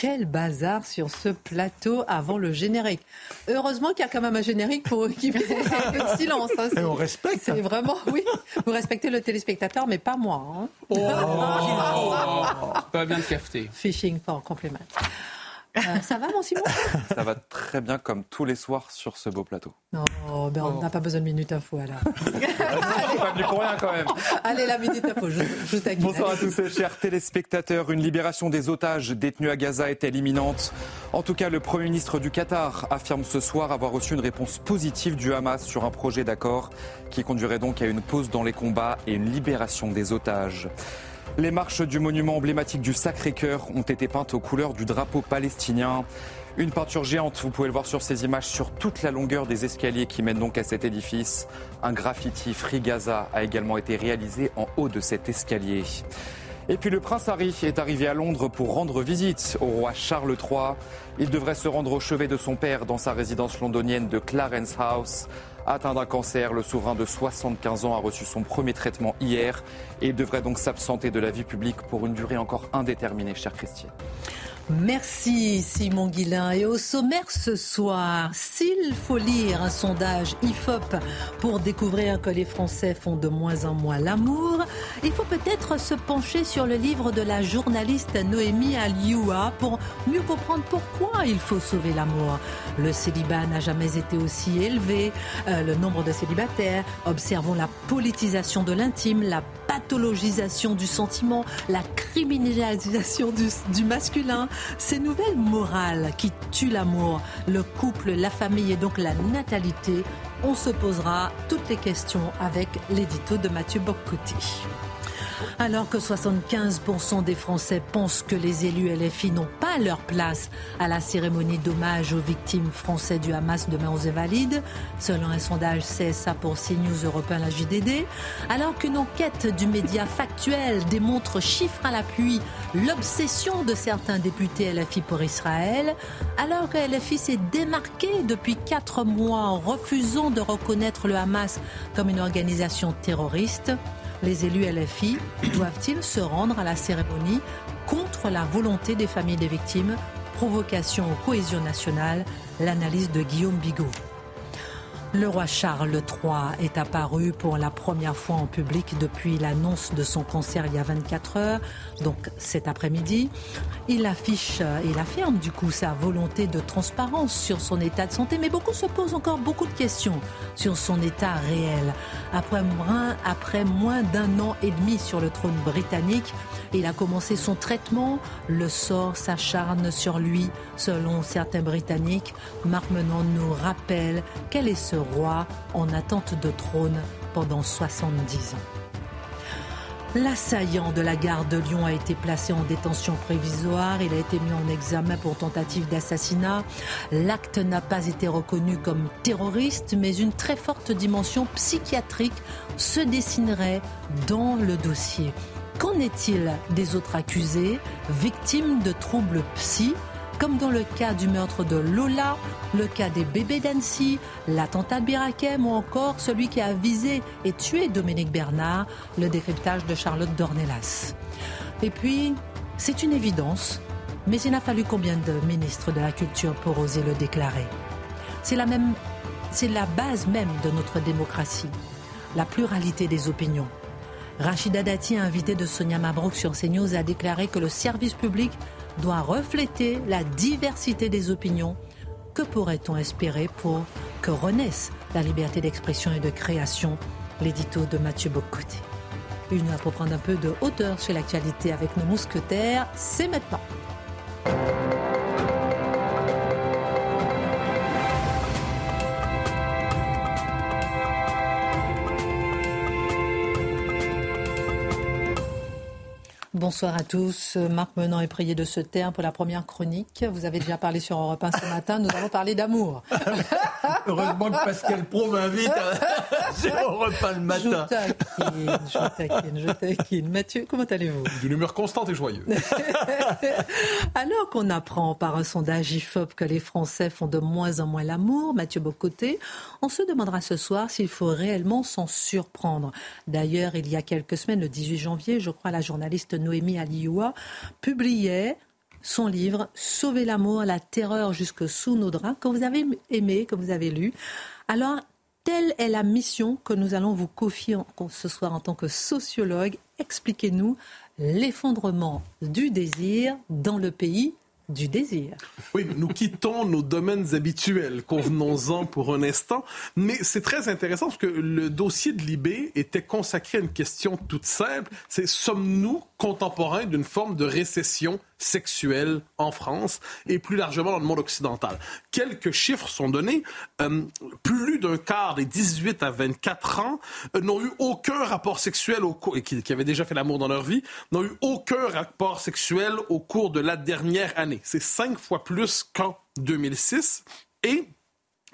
Quel bazar sur ce plateau avant le générique. Heureusement qu'il y a quand même un générique pour qu'il y ait un peu de silence. hein. Et on respecte. C'est vraiment, oui, vous respectez le téléspectateur, mais pas moi. hein. Pas bien de cafeté. Phishing for compliment. Euh, ça va, mon Simon? Ça va très bien comme tous les soirs sur ce beau plateau. Non, ben, on n'a pas besoin de minute info alors. pas venu pour rien quand même. Allez, la minute info, je, je taquine. Bonsoir à tous, chers téléspectateurs. Une libération des otages détenus à Gaza est-elle imminente? En tout cas, le Premier ministre du Qatar affirme ce soir avoir reçu une réponse positive du Hamas sur un projet d'accord qui conduirait donc à une pause dans les combats et une libération des otages. Les marches du monument emblématique du Sacré-Cœur ont été peintes aux couleurs du drapeau palestinien. Une peinture géante, vous pouvez le voir sur ces images, sur toute la longueur des escaliers qui mènent donc à cet édifice. Un graffiti Free Gaza a également été réalisé en haut de cet escalier. Et puis le prince Harry est arrivé à Londres pour rendre visite au roi Charles III. Il devrait se rendre au chevet de son père dans sa résidence londonienne de Clarence House. Atteint d'un cancer, le souverain de 75 ans a reçu son premier traitement hier et devrait donc s'absenter de la vie publique pour une durée encore indéterminée, cher Christian. Merci Simon Guillain. Et au sommaire ce soir, s'il faut lire un sondage IFOP pour découvrir que les Français font de moins en moins l'amour, il faut peut-être se pencher sur le livre de la journaliste Noémie Alioua pour mieux comprendre pourquoi il faut sauver l'amour. Le célibat n'a jamais été aussi élevé, euh, le nombre de célibataires, observons la politisation de l'intime, la pathologisation du sentiment, la criminalisation du, du masculin, ces nouvelles morales qui tuent l'amour, le couple, la famille et donc la natalité, on se posera toutes les questions avec l'édito de Mathieu Boccotti. Alors que 75% des Français pensent que les élus LFI n'ont pas leur place à la cérémonie d'hommage aux victimes français du Hamas demain aux Invalides, selon un sondage CSA pour CNews Européen la JDD, alors qu'une enquête du média factuel démontre chiffre à l'appui l'obsession de certains députés LFI pour Israël, alors que LFI s'est démarqué depuis quatre mois en refusant de reconnaître le Hamas comme une organisation terroriste, les élus LFI doivent-ils se rendre à la cérémonie contre la volonté des familles des victimes? Provocation aux cohésion nationale, l'analyse de Guillaume Bigot. Le roi Charles III est apparu pour la première fois en public depuis l'annonce de son cancer il y a 24 heures, donc cet après-midi. Il affiche, il affirme du coup sa volonté de transparence sur son état de santé, mais beaucoup se posent encore beaucoup de questions sur son état réel. Après moins, après moins d'un an et demi sur le trône britannique, il a commencé son traitement. Le sort s'acharne sur lui, selon certains Britanniques. Marc nous rappelle quel est ce roi en attente de trône pendant 70 ans. L'assaillant de la gare de Lyon a été placé en détention prévisoire. Il a été mis en examen pour tentative d'assassinat. L'acte n'a pas été reconnu comme terroriste, mais une très forte dimension psychiatrique se dessinerait dans le dossier. Qu'en est-il des autres accusés, victimes de troubles psy comme dans le cas du meurtre de Lola, le cas des bébés d'Annecy, l'attentat de Birakem ou encore celui qui a visé et tué Dominique Bernard, le décryptage de Charlotte Dornelas. Et puis, c'est une évidence, mais il a fallu combien de ministres de la Culture pour oser le déclarer? C'est la même, c'est la base même de notre démocratie, la pluralité des opinions. Rachida Dati, invité de Sonia Mabrouk sur CNews, a déclaré que le service public doit refléter la diversité des opinions. Que pourrait-on espérer pour que renaisse la liberté d'expression et de création? L'édito de Mathieu Bocoté. Une heure pour prendre un peu de hauteur sur l'actualité avec nos mousquetaires, c'est maintenant. Bonsoir à tous. Marc Menant est prié de ce terme pour la première chronique. Vous avez déjà parlé sur Europe 1 ce matin. Nous allons parler d'amour. Heureusement que Pascal Pro m'invite sur Europe 1 le matin. Je taquine, je taquine, je taquine. Mathieu, comment allez-vous? D'une humeur constante et joyeuse. Alors qu'on apprend par un sondage IFOP que les Français font de moins en moins l'amour, Mathieu Bocoté, on se demandera ce soir s'il faut réellement s'en surprendre. D'ailleurs, il y a quelques semaines, le 18 janvier, je crois, la journaliste Noémie Alioua, publiait son livre Sauver l'amour, la terreur jusque sous nos draps, que vous avez aimé, que vous avez lu. Alors, telle est la mission que nous allons vous confier ce soir en tant que sociologue. Expliquez-nous l'effondrement du désir dans le pays du désir. Oui, nous quittons nos domaines habituels, convenons-en pour un instant, mais c'est très intéressant parce que le dossier de Libé était consacré à une question toute simple, c'est sommes-nous contemporains d'une forme de récession sexuelle en France et plus largement dans le monde occidental. Quelques chiffres sont donnés. Euh, plus d'un quart des 18 à 24 ans euh, n'ont eu aucun rapport sexuel au cours, qui, qui avaient déjà fait l'amour dans leur vie, n'ont eu aucun rapport sexuel au cours de la dernière année. C'est cinq fois plus qu'en 2006. Et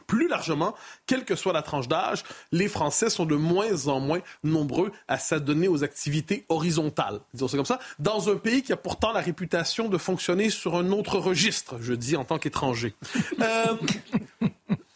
plus largement, quelle que soit la tranche d'âge, les Français sont de moins en moins nombreux à s'adonner aux activités horizontales, disons c'est comme ça, dans un pays qui a pourtant la réputation de fonctionner sur un autre registre, je dis en tant qu'étranger. Euh,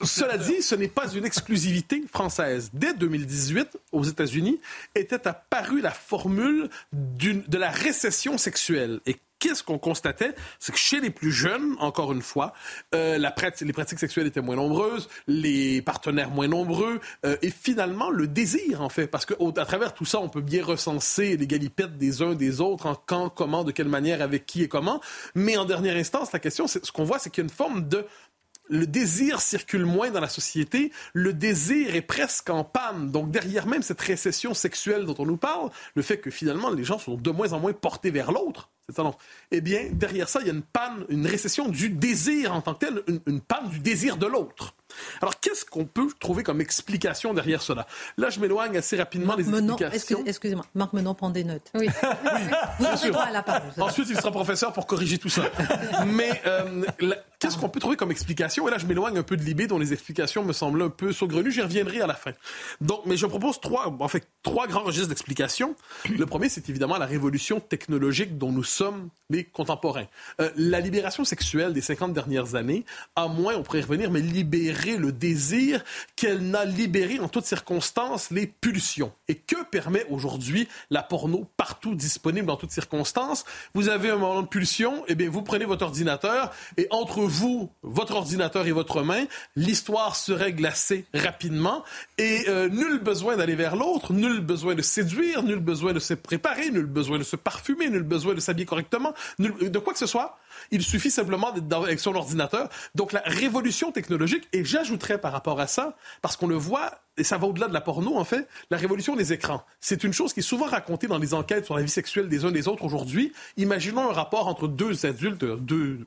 cela dit, ce n'est pas une exclusivité française. Dès 2018, aux États-Unis, était apparue la formule de la récession sexuelle. Et qu'est-ce qu'on constatait? C'est que chez les plus jeunes, encore une fois, euh, les pratiques sexuelles étaient moins nombreuses, les partenaires moins nombreux, euh, et finalement le désir, en fait, parce que à travers tout ça, on peut bien recenser les galipettes des uns des autres, en quand, comment, de quelle manière, avec qui et comment. Mais en dernière instance, la question, ce qu'on voit, c'est qu'il y a une forme de le désir circule moins dans la société, le désir est presque en panne. Donc derrière même cette récession sexuelle dont on nous parle, le fait que finalement les gens sont de moins en moins portés vers l'autre, eh bien, derrière ça, il y a une panne, une récession du désir en tant que tel, une, panne du désir de l'autre. Alors, qu'est-ce qu'on peut trouver comme explication derrière cela? Là, je m'éloigne assez rapidement des explications. Excusez-moi, Marc Menon prend des notes. Oui, oui bien sûr. Ensuite, il sera professeur pour corriger tout ça. Mais euh, qu'est-ce qu'on peut trouver comme explication? Et là, je m'éloigne un peu de l'IB, dont les explications me semblent un peu saugrenues. J'y reviendrai à la fin. Donc, mais je propose trois, en fait, trois grands registres d'explications. Le premier, c'est évidemment la révolution technologique dont nous sommes les contemporains. Euh, la libération sexuelle des 50 dernières années, à moins, on pourrait y revenir, mais libérer le désir qu'elle n'a libéré en toutes circonstances les pulsions. Et que permet aujourd'hui la porno partout disponible dans toutes circonstances? Vous avez un moment de pulsion, eh bien, vous prenez votre ordinateur et entre vous, votre ordinateur et votre main, l'histoire se règle assez rapidement et euh, nul besoin d'aller vers l'autre, nul besoin de séduire, nul besoin de se préparer, nul besoin de se parfumer, nul besoin de s'habiller correctement, de quoi que ce soit. Il suffit simplement d'être avec son ordinateur. Donc la révolution technologique, et j'ajouterais par rapport à ça, parce qu'on le voit, et ça va au-delà de la porno en fait, la révolution des écrans. C'est une chose qui est souvent racontée dans les enquêtes sur la vie sexuelle des uns des autres aujourd'hui. Imaginons un rapport entre deux adultes, deux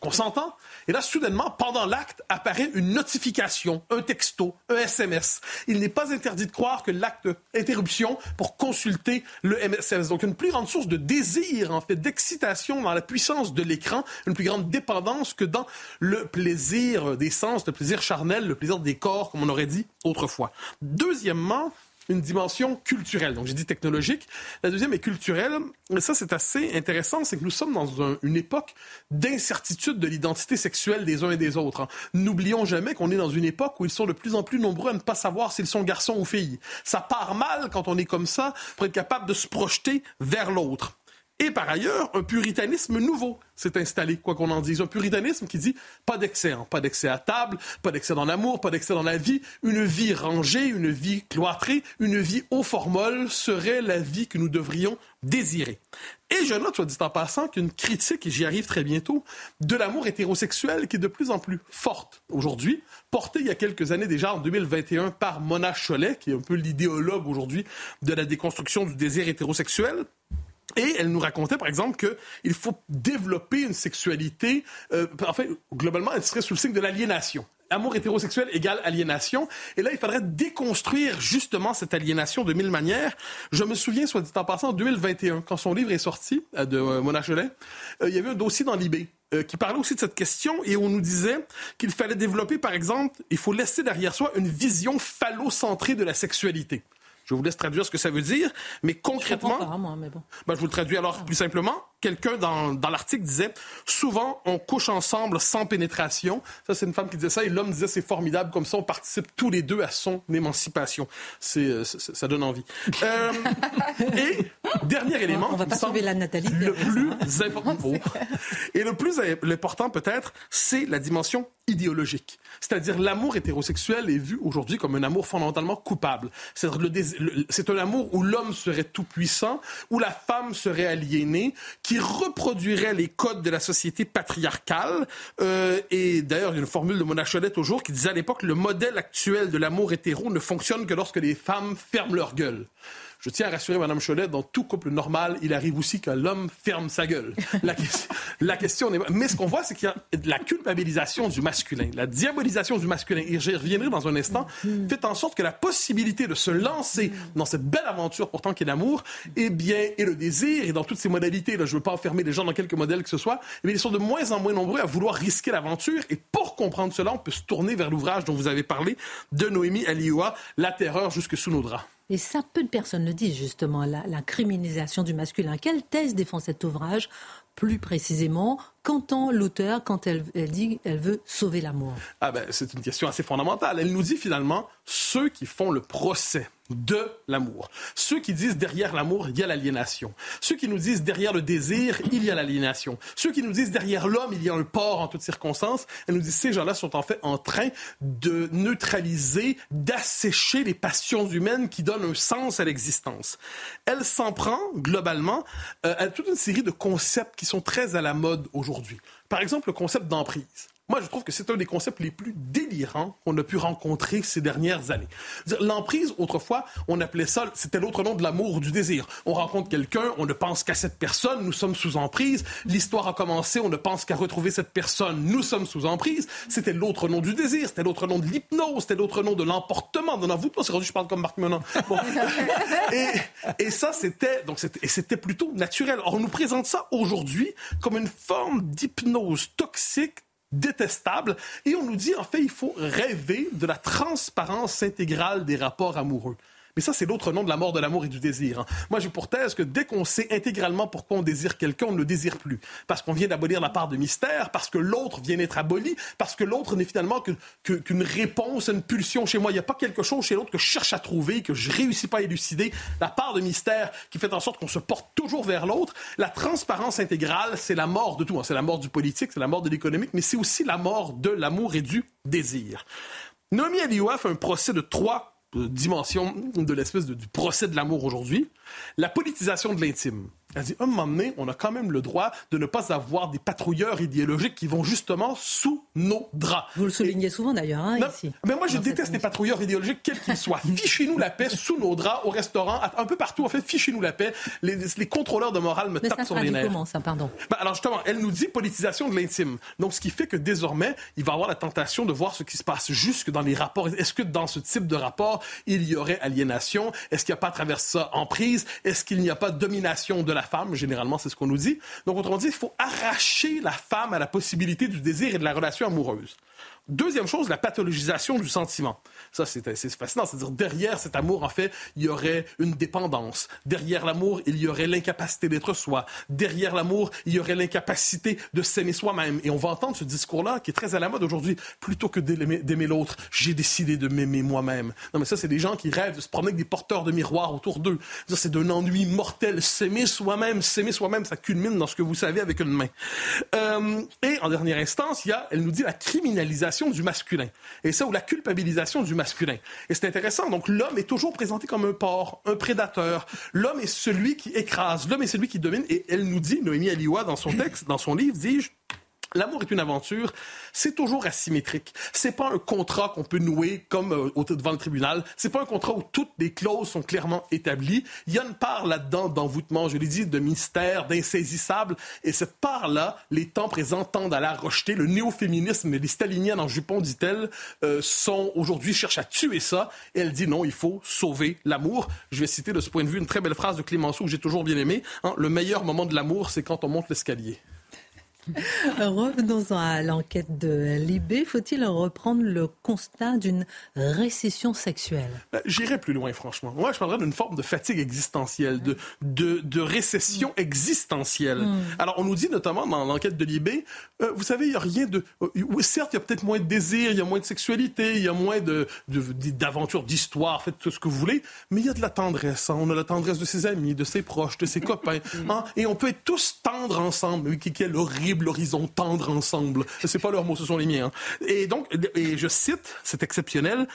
consentant. Et là, soudainement, pendant l'acte, apparaît une notification, un texto, un SMS. Il n'est pas interdit de croire que l'acte interruption pour consulter le MSS. Donc, une plus grande source de désir, en fait, d'excitation dans la puissance de l'écran, une plus grande dépendance que dans le plaisir des sens, le plaisir charnel, le plaisir des corps, comme on aurait dit autrefois. Deuxièmement, une dimension culturelle. Donc, j'ai dit technologique. La deuxième est culturelle. Et ça, c'est assez intéressant. C'est que nous sommes dans une époque d'incertitude de l'identité sexuelle des uns et des autres. Hein. N'oublions jamais qu'on est dans une époque où ils sont de plus en plus nombreux à ne pas savoir s'ils sont garçons ou filles. Ça part mal quand on est comme ça pour être capable de se projeter vers l'autre. Et par ailleurs, un puritanisme nouveau s'est installé, quoi qu'on en dise. Un puritanisme qui dit pas d'excès, hein. pas d'excès à table, pas d'excès dans l'amour, pas d'excès dans la vie. Une vie rangée, une vie cloîtrée, une vie au formol serait la vie que nous devrions désirer. Et je note, soit dit en passant, qu'une critique, et j'y arrive très bientôt, de l'amour hétérosexuel qui est de plus en plus forte aujourd'hui, portée il y a quelques années déjà, en 2021, par Mona Cholet, qui est un peu l'idéologue aujourd'hui de la déconstruction du désir hétérosexuel. Et elle nous racontait, par exemple, qu'il faut développer une sexualité. Euh, en fait, globalement, elle serait sous le signe de l'aliénation. amour hétérosexuel égale aliénation. Et là, il faudrait déconstruire justement cette aliénation de mille manières. Je me souviens, soit dit en passant, en 2021, quand son livre est sorti euh, de euh, Mona Cholet, euh, il y avait un dossier dans l'IB qui parlait aussi de cette question et on nous disait qu'il fallait développer, par exemple, il faut laisser derrière soi une vision phallocentrée de la sexualité. Je vous laisse traduire ce que ça veut dire, mais concrètement, je, pas, moi, mais bon. ben, je vous le traduis alors plus simplement quelqu'un dans, dans l'article disait souvent on couche ensemble sans pénétration. Ça, c'est une femme qui disait ça et l'homme disait c'est formidable comme ça, on participe tous les deux à son émancipation. C'est, euh, ça donne envie. Euh, et dernier élément, on va pas sauver la natalité. Le plus important, oh. et le plus important peut-être, c'est la dimension idéologique. C'est-à-dire l'amour hétérosexuel est vu aujourd'hui comme un amour fondamentalement coupable. C'est, c'est un amour où l'homme serait tout puissant, où la femme serait aliénée, qui reproduirait les codes de la société patriarcale. Euh, et d'ailleurs, il y a une formule de Mona Cholette toujours qui disait à l'époque le modèle actuel de l'amour hétéro ne fonctionne que lorsque les femmes ferment leur gueule. Je tiens à rassurer Mme Cholet, dans tout couple normal, il arrive aussi que l'homme ferme sa gueule. La, la question n'est Mais ce qu'on voit, c'est qu'il y a de la culpabilisation du masculin, la diabolisation du masculin, et j'y reviendrai dans un instant, fait en sorte que la possibilité de se lancer dans cette belle aventure pourtant qui est l'amour, eh bien, et le désir, et dans toutes ces modalités, là, je ne veux pas enfermer les gens dans quelques modèles que ce soit, mais ils sont de moins en moins nombreux à vouloir risquer l'aventure, et pour comprendre cela, on peut se tourner vers l'ouvrage dont vous avez parlé de Noémie Alioua, La terreur jusque sous nos draps. Et ça, peu de personnes le disent justement, la, la criminalisation du masculin. Quelle thèse défend cet ouvrage plus précisément qu'entend l'auteur quand elle, elle dit qu'elle veut sauver l'amour? Ah ben, C'est une question assez fondamentale. Elle nous dit finalement ceux qui font le procès de l'amour. Ceux qui disent derrière l'amour, il y a l'aliénation. Ceux qui nous disent derrière le désir, il y a l'aliénation. Ceux qui nous disent derrière l'homme, il y a un port en toutes circonstances. Elle nous dit ces gens-là sont en fait en train de neutraliser, d'assécher les passions humaines qui donnent un sens à l'existence. Elle s'en prend globalement euh, à toute une série de concepts qui sont très à la mode aujourd'hui. Par exemple, le concept d'emprise. Moi, je trouve que c'est un des concepts les plus délirants qu'on a pu rencontrer ces dernières années. L'emprise, autrefois, on appelait ça, c'était l'autre nom de l'amour ou du désir. On rencontre quelqu'un, on ne pense qu'à cette personne, nous sommes sous emprise. L'histoire a commencé, on ne pense qu'à retrouver cette personne, nous sommes sous emprise. C'était l'autre nom du désir, c'était l'autre nom de l'hypnose, c'était l'autre nom de l'emportement. Non, vous, c'est rendu, je parle comme Marc Menon. et, et, ça, c'était, donc c'était plutôt naturel. Or, on nous présente ça aujourd'hui comme une forme d'hypnose toxique détestable. Et on nous dit, en fait, il faut rêver de la transparence intégrale des rapports amoureux. Mais ça, c'est l'autre nom de la mort de l'amour et du désir. Hein. Moi, j'ai pour thèse que dès qu'on sait intégralement pourquoi on désire quelqu'un, on ne le désire plus. Parce qu'on vient d'abolir la part de mystère, parce que l'autre vient d'être aboli, parce que l'autre n'est finalement qu'une réponse à une pulsion chez moi. Il n'y a pas quelque chose chez l'autre que je cherche à trouver, que je réussis pas à élucider. La part de mystère qui fait en sorte qu'on se porte toujours vers l'autre. La transparence intégrale, c'est la mort de tout. Hein. C'est la mort du politique, c'est la mort de l'économique, mais c'est aussi la mort de l'amour et du désir. Nomi Alioua fait un procès de trois dimension de l'espèce du procès de l'amour aujourd'hui, la politisation de l'intime. Elle dit, un moment donné, on a quand même le droit de ne pas avoir des patrouilleurs idéologiques qui vont justement sous nos draps. Vous le soulignez souvent d'ailleurs, hein, ici. Mais moi, je déteste les patrouilleurs idéologiques, quels qu'ils soient. Fichez-nous la paix sous nos draps, au restaurant, un peu partout. En fait, fichez-nous la paix. Les, les, contrôleurs de morale me tapent sur les nerfs. comment, ça, pardon? Ben, alors, justement, elle nous dit politisation de l'intime. Donc, ce qui fait que désormais, il va avoir la tentation de voir ce qui se passe jusque dans les rapports. Est-ce que dans ce type de rapport, il y aurait aliénation? Est-ce qu'il n'y a pas à travers ça emprise? Est-ce qu'il n'y a pas domination de la femme? Généralement, c'est ce qu'on nous dit. Donc, autrement dit, il faut arracher la femme à la possibilité du désir et de la relation amoureuse. Deuxième chose, la pathologisation du sentiment. Ça, c'est fascinant. C'est-à-dire, derrière cet amour, en fait, il y aurait une dépendance. Derrière l'amour, il y aurait l'incapacité d'être soi. Derrière l'amour, il y aurait l'incapacité de s'aimer soi-même. Et on va entendre ce discours-là, qui est très à la mode aujourd'hui. Plutôt que d'aimer l'autre, j'ai décidé de m'aimer moi-même. Non, mais ça, c'est des gens qui rêvent de se promener avec des porteurs de miroirs autour d'eux. C'est d'un ennui mortel. S'aimer soi-même, s'aimer soi-même, ça culmine dans ce que vous savez avec une main. Euh, et en dernière instance, il y a, elle nous dit, la criminalisation du masculin. Et ça, ou la culpabilisation du masculin. Et c'est intéressant. Donc, l'homme est toujours présenté comme un porc, un prédateur. L'homme est celui qui écrase. L'homme est celui qui domine. Et elle nous dit, Noémie Aliwa, dans son texte, dans son livre, dis-je, L'amour est une aventure, c'est toujours asymétrique. C'est pas un contrat qu'on peut nouer comme euh, devant le tribunal. C'est pas un contrat où toutes les clauses sont clairement établies. Il y a une part là-dedans d'envoûtement, je l'ai dit, de mystère, d'insaisissable. Et cette part-là, les temps présents tendent à la rejeter. Le néo-féminisme les staliniennes en jupon, dit-elle, euh, sont aujourd'hui cherchent à tuer ça. Et elle dit non, il faut sauver l'amour. Je vais citer de ce point de vue une très belle phrase de Clémenceau que j'ai toujours bien aimée. Hein, le meilleur moment de l'amour, c'est quand on monte l'escalier. Revenons à l'enquête de Libé. Faut-il reprendre le constat d'une récession sexuelle? Ben, J'irai plus loin, franchement. Moi, je parlerais d'une forme de fatigue existentielle, de, de, récession existentielle. Hmm. Alors, on nous dit notamment dans l'enquête de Libé, euh, vous savez, il n'y a rien de... Euh, certes, il y a peut-être moins de désir, il y a moins de sexualité, il y a moins de, d'aventures, d'histoire, faites tout ce que vous voulez, mais il y a de la tendresse. Hein. On a la tendresse de ses amis, de ses proches, de ses copains. Hein. Et on peut être tous tendres ensemble, qui, qui est l'horrible l'horizon tendre ensemble. C'est pas leurs mots, ce sont les miens. Hein. Et donc, et je cite, c'est exceptionnel,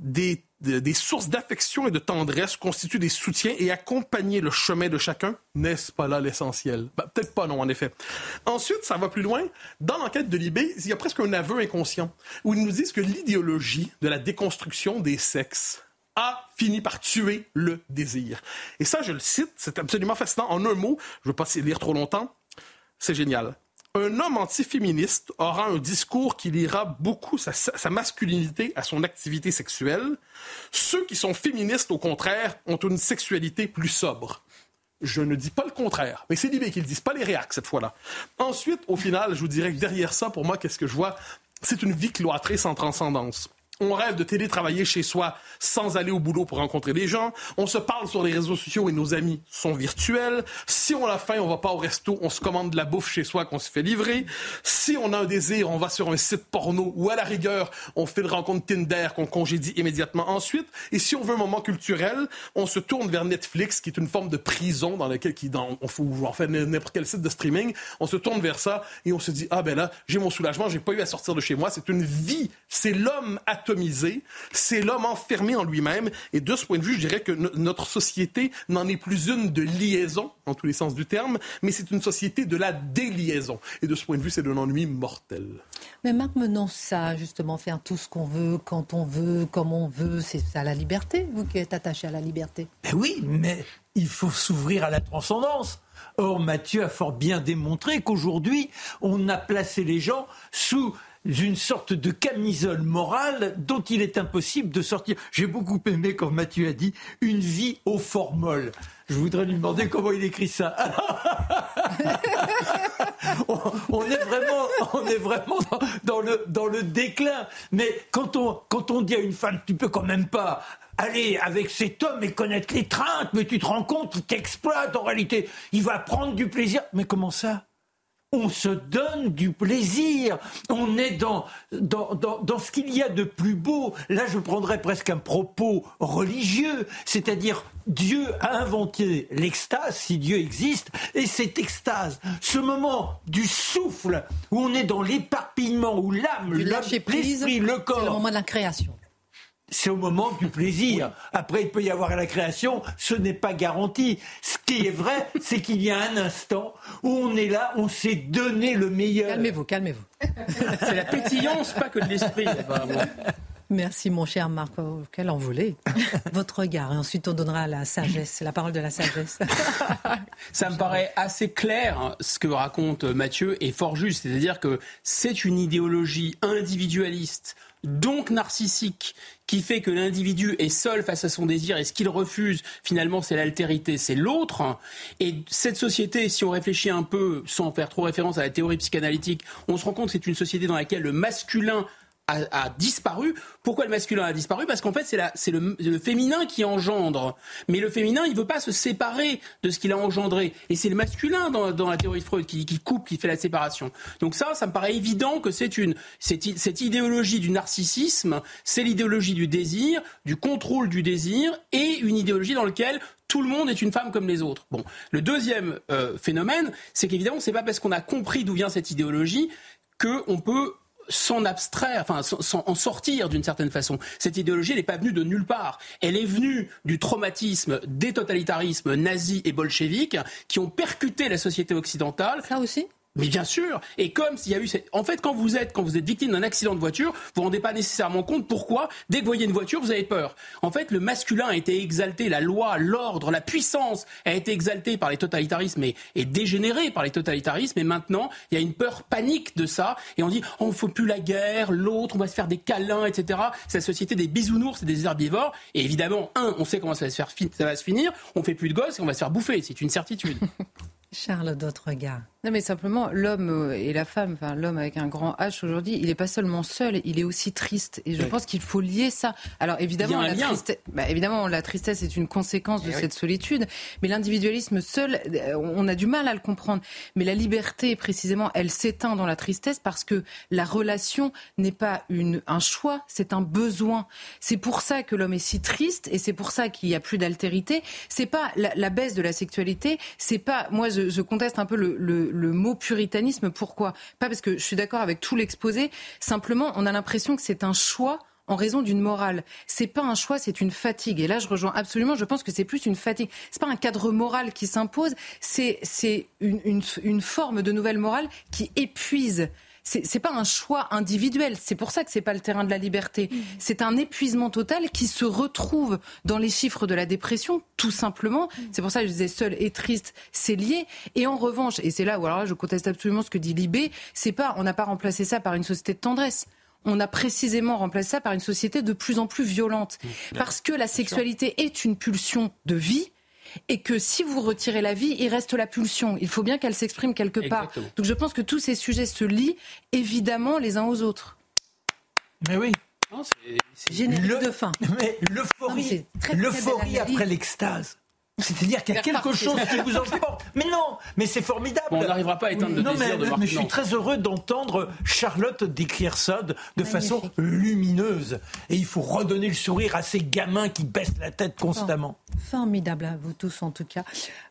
des, des sources d'affection et de tendresse constituent des soutiens et accompagner le chemin de chacun, n'est-ce pas là l'essentiel? Ben, Peut-être pas, non, en effet. Ensuite, ça va plus loin. Dans l'enquête de Libé, il y a presque un aveu inconscient où ils nous disent que l'idéologie de la déconstruction des sexes a fini par tuer le désir. Et ça, je le cite, c'est absolument fascinant. En un mot, je ne veux pas lire trop longtemps, c'est génial un homme antiféministe aura un discours qui liera beaucoup sa, masculinité à son activité sexuelle. Ceux qui sont féministes, au contraire, ont une sexualité plus sobre. Je ne dis pas le contraire, mais c'est Libé qui le dit, pas les réacs cette fois-là. Ensuite, au final, je vous dirais que derrière ça, pour moi, qu'est-ce que je vois? C'est une vie cloîtrée sans transcendance. On rêve de télétravailler chez soi sans aller au boulot pour rencontrer des gens. On se parle sur les réseaux sociaux et nos amis sont virtuels. Si on a faim, on va pas au resto, on se commande de la bouffe chez soi qu'on se fait livrer. Si on a un désir, on va sur un site porno ou à la rigueur, on fait une rencontre Tinder qu'on congédie immédiatement ensuite. Et si on veut un moment culturel, on se tourne vers Netflix, qui est une forme de prison dans laquelle qui, dans, on fait, en fait n'importe quel site de streaming. On se tourne vers ça et on se dit ah ben là j'ai mon soulagement, j'ai pas eu à sortir de chez moi. C'est une vie, c'est l'homme à c'est l'homme enfermé en lui-même. Et de ce point de vue, je dirais que notre société n'en est plus une de liaison, en tous les sens du terme, mais c'est une société de la déliaison. Et de ce point de vue, c'est un ennui mortel. Mais Marc Menon, ça, justement, faire tout ce qu'on veut, quand on veut, comme on veut, c'est à la liberté, vous qui êtes attaché à la liberté. Ben oui, mais il faut s'ouvrir à la transcendance. Or, Mathieu a fort bien démontré qu'aujourd'hui, on a placé les gens sous une sorte de camisole morale dont il est impossible de sortir. J'ai beaucoup aimé, comme Mathieu a dit, une vie au formol. Je voudrais lui demander comment il écrit ça. on, est vraiment, on est vraiment dans, le, dans le déclin. Mais quand on, quand on dit à une femme, tu peux quand même pas aller avec cet homme et connaître les l'étreinte, mais tu te rends compte qu'il t'exploite en réalité. Il va prendre du plaisir. Mais comment ça? On se donne du plaisir. On est dans, dans, dans, ce qu'il y a de plus beau. Là, je prendrais presque un propos religieux, c'est-à-dire Dieu a inventé l'extase, si Dieu existe, et cette extase, ce moment du souffle, où on est dans l'éparpillement, où l'âme, l'esprit, le corps... C'est le moment de la création c'est au moment du plaisir. Après, il peut y avoir la création, ce n'est pas garanti. Ce qui est vrai, c'est qu'il y a un instant où on est là, on s'est donné le meilleur. Calmez-vous, calmez-vous. c'est la pétillance, pas que de l'esprit. Merci mon cher Marc. Oh, quel envolé. Votre regard. Et ensuite on donnera la sagesse, la parole de la sagesse. Ça me paraît assez clair hein, ce que raconte Mathieu et fort juste. C'est-à-dire que c'est une idéologie individualiste donc narcissique, qui fait que l'individu est seul face à son désir et ce qu'il refuse, finalement, c'est l'altérité, c'est l'autre. Et cette société, si on réfléchit un peu, sans faire trop référence à la théorie psychanalytique, on se rend compte que c'est une société dans laquelle le masculin a, disparu. Pourquoi le masculin a disparu? Parce qu'en fait, c'est le, le, féminin qui engendre. Mais le féminin, il ne veut pas se séparer de ce qu'il a engendré. Et c'est le masculin dans, dans, la théorie de Freud qui, qui, coupe, qui fait la séparation. Donc ça, ça me paraît évident que c'est une cette, idéologie du narcissisme, c'est l'idéologie du désir, du contrôle du désir, et une idéologie dans laquelle tout le monde est une femme comme les autres. Bon, le deuxième euh, phénomène, c'est qu'évidemment, c'est pas parce qu'on a compris d'où vient cette idéologie qu'on peut s'en abstraire, enfin s'en en sortir d'une certaine façon. Cette idéologie, n'est pas venue de nulle part. Elle est venue du traumatisme des totalitarismes nazis et bolcheviques qui ont percuté la société occidentale. Ça aussi? Mais bien sûr. Et comme s'il y a eu cette... En fait, quand vous êtes, quand vous êtes victime d'un accident de voiture, vous vous rendez pas nécessairement compte pourquoi, dès que vous voyez une voiture, vous avez peur. En fait, le masculin a été exalté, la loi, l'ordre, la puissance a été exaltée par les totalitarismes et, et dégénérée par les totalitarismes. Et maintenant, il y a une peur panique de ça. Et on dit, oh, on ne faut plus la guerre, l'autre, on va se faire des câlins, etc. C'est la société des bisounours et des herbivores. Et évidemment, un, on sait comment ça va se, faire, ça va se finir. On fait plus de gosses et on va se faire bouffer. C'est une certitude. Charles, d'autres gars. Non, mais simplement, l'homme euh, et la femme, enfin, l'homme avec un grand H aujourd'hui, il n'est pas seulement seul, il est aussi triste. Et je pense qu'il faut lier ça. Alors, évidemment, la, tristesse, bah, évidemment la tristesse est une conséquence de eh cette solitude, mais l'individualisme seul, euh, on a du mal à le comprendre. Mais la liberté, précisément, elle s'éteint dans la tristesse parce que la relation n'est pas une, un choix, c'est un besoin. C'est pour ça que l'homme est si triste et c'est pour ça qu'il n'y a plus d'altérité. C'est pas la, baisse de la sexualité, c'est pas, moi, je, je conteste un peu le, le le, mot puritanisme. Pourquoi? Pas parce que je suis d'accord avec tout l'exposé. Simplement, on a l'impression que c'est un choix en raison d'une morale. C'est pas un choix, c'est une fatigue. Et là, je rejoins absolument. Je pense que c'est plus une fatigue. C'est pas un cadre moral qui s'impose. C'est une, une forme de nouvelle morale qui épuise c'est n'est pas un choix individuel. C'est pour ça que c'est pas le terrain de la liberté. Mmh. C'est un épuisement total qui se retrouve dans les chiffres de la dépression, tout simplement. Mmh. C'est pour ça que je disais seul et triste, c'est lié. Et en revanche, et c'est là où alors je conteste absolument ce que dit Libé, c'est pas, on n'a pas remplacé ça par une société de tendresse on a précisément remplacé ça par une société de plus en plus violente. Mmh. Parce que la sexualité est une pulsion de vie et que si vous retirez la vie, il reste la pulsion. Il faut bien qu'elle s'exprime quelque part. Donc je pense que tous ces sujets se lient évidemment les uns aux autres. Mais oui. C'est générique de fin. Mais l'euphorie après l'extase. C'est-à-dire qu'il y a quelque chose qui vous emporte. Mais non, mais c'est formidable. on n'arrivera pas à éteindre le désir mais, de mais je suis très heureux d'entendre Charlotte décrire ça de, façon lumineuse. Et il faut redonner le sourire à ces gamins qui baissent la tête constamment. formidable à vous tous en tout cas.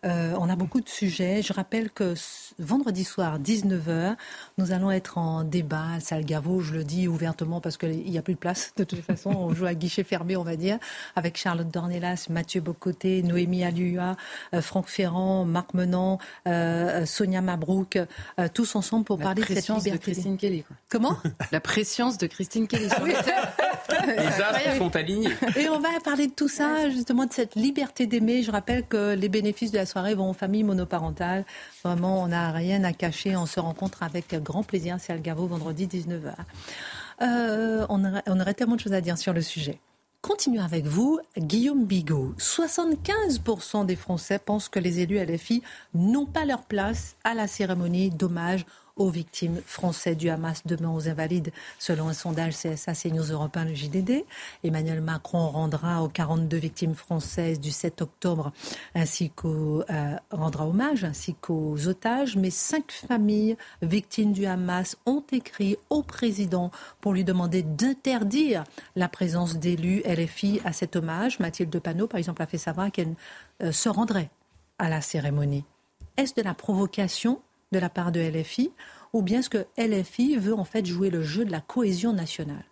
Euh, on a beaucoup de sujets. Je rappelle que vendredi soir, 19h, nous allons être en débat à Salle Je le dis ouvertement parce qu'il n'y a plus de place. De toute façon, on joue à guichet fermé, on va dire, avec Charlotte Dornelas, Mathieu Bocoté, Noémie Allu euh, Franck Ferrand, Marc Menant, euh, Sonia Mabrouk, euh, tous ensemble pour parler de cette liberté. de Christine Kelly. Comment? La préscience de Christine Kelly. Les astres sont alignés. Et on va parler de tout ça, justement, de cette liberté d'aimer. Je rappelle que les bénéfices de la soirée vont aux familles monoparentales. Vraiment, on n'a rien à cacher. On se rencontre avec grand plaisir. C'est Algarve vendredi 19h. on, aurait, on aurait tellement de choses à dire sur le sujet. Continue avec vous, Guillaume Bigot. 75% des Français pensent que les élus LFI n'ont pas leur place à la cérémonie d'hommage aux victimes françaises du Hamas demain aux Invalides, selon un sondage CSA CNews Européen, le JDD. Emmanuel Macron rendra aux 42 victimes françaises du 7 octobre, ainsi qu'aux euh, rendra hommage, ainsi qu'aux otages. Mais cinq familles victimes du Hamas ont écrit au président pour lui demander d'interdire la présence d'élus LFI à cet hommage. Mathilde Panot, par exemple, a fait savoir qu'elle euh, se rendrait à la cérémonie. Est-ce de la provocation de la part de LFI ou bien est-ce que LFI veut en fait jouer le jeu de la cohésion nationale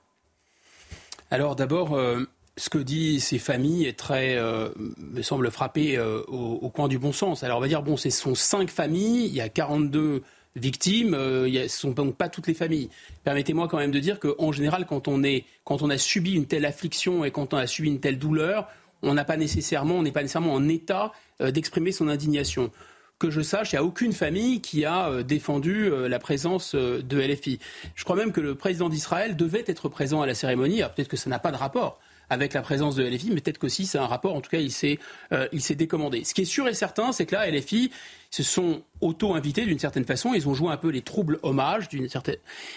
Alors d'abord, euh, ce que disent ces familles est très, euh, me semble frapper euh, au, coin du bon sens. Alors on va dire, bon, ce sont cinq familles, il y a 42 victimes, ce ne sont donc pas toutes les familles. Permettez-moi quand même de dire qu'en général, quand on, est, quand on a subi une telle affliction et quand on a subi une telle douleur, on n'a pas nécessairement, on n'est pas nécessairement en état d'exprimer son indignation que je sache, il n'y a aucune famille qui a euh, défendu euh, la présence euh, de LFI. Je crois même que le président d'Israël devait être présent à la cérémonie. peut-être que ça n'a pas de rapport avec la présence de LFI, mais peut-être qu'aussi c'est un rapport. En tout cas, il s'est, il s'est décommandé. Ce qui est sûr et certain, c'est que là, LFI se sont auto-invités d'une certaine façon. Ils ont joué un peu les troubles hommages. D'une certaine...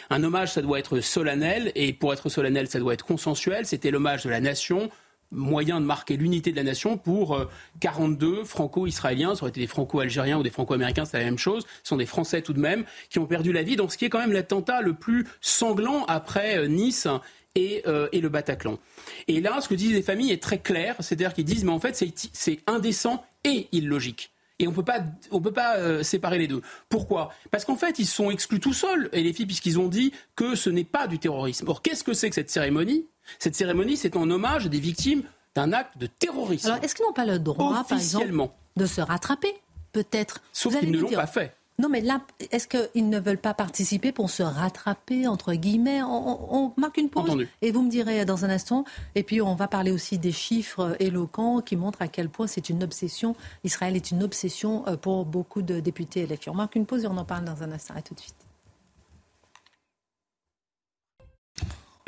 Un hommage, ça doit être solennel, et pour être solennel, ça doit être consensuel. C'était l'hommage de la nation moyen de marquer l'unité de la nation pour 42 euh, franco-israéliens, ça aurait été des franco-algériens ou des franco-américains, c'est la même chose, ce sont des Français tout de même, qui ont perdu la vie dans ce qui est quand même l'attentat le plus sanglant après euh, Nice et, euh, et, le Bataclan. Et là, ce que disent les familles est très clair, c'est-à-dire qu'ils disent, mais en fait, c'est indécent et illogique. Et on ne peut pas séparer les deux. Pourquoi? Parce qu'en fait, ils sont exclus tout seuls, et les filles, puisqu'ils ont dit que ce n'est pas du terrorisme. Or, qu'est-ce que c'est que cette cérémonie? Cette cérémonie, c'est en hommage des victimes d'un acte de terrorisme. Alors, est-ce qu'ils n'ont pas le droit, par exemple, de se rattraper? Peut-être. Sauf qu'ils ne l'ont pas fait. Non, mais là, est-ce qu'ils ne veulent pas participer pour se rattraper, entre guillemets? On, marque une pause et vous me direz dans un instant. Et puis, on va parler aussi des chiffres éloquents qui montrent à quel point c'est une obsession. Israël est une obsession euh, pour beaucoup de députés LFI. On marque une pause et on en parle dans un instant. À tout de suite.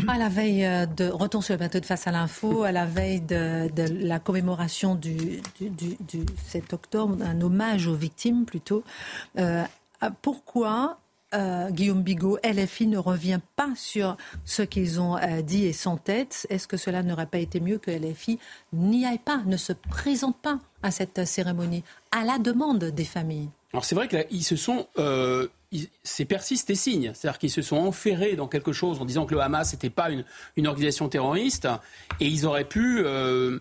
À la veille euh, de retour sur le plateau de Face à l'info, à la veille de, la commémoration du, du, 7 octobre, un hommage aux victimes plutôt. Euh, pourquoi euh, Guillaume Bigot, LFI ne revient pas sur ce qu'ils ont dit et sans tête? Est-ce que cela n'aurait pas été mieux que LFI n'y aille pas, ne se présente pas à cette cérémonie, à la demande des familles? Alors c'est vrai qu'ils se sont c'est persiste et signe. C'est-à-dire qu'ils se sont enferrés dans quelque chose en disant que le Hamas n'était pas une, organisation terroriste et ils auraient pu euh,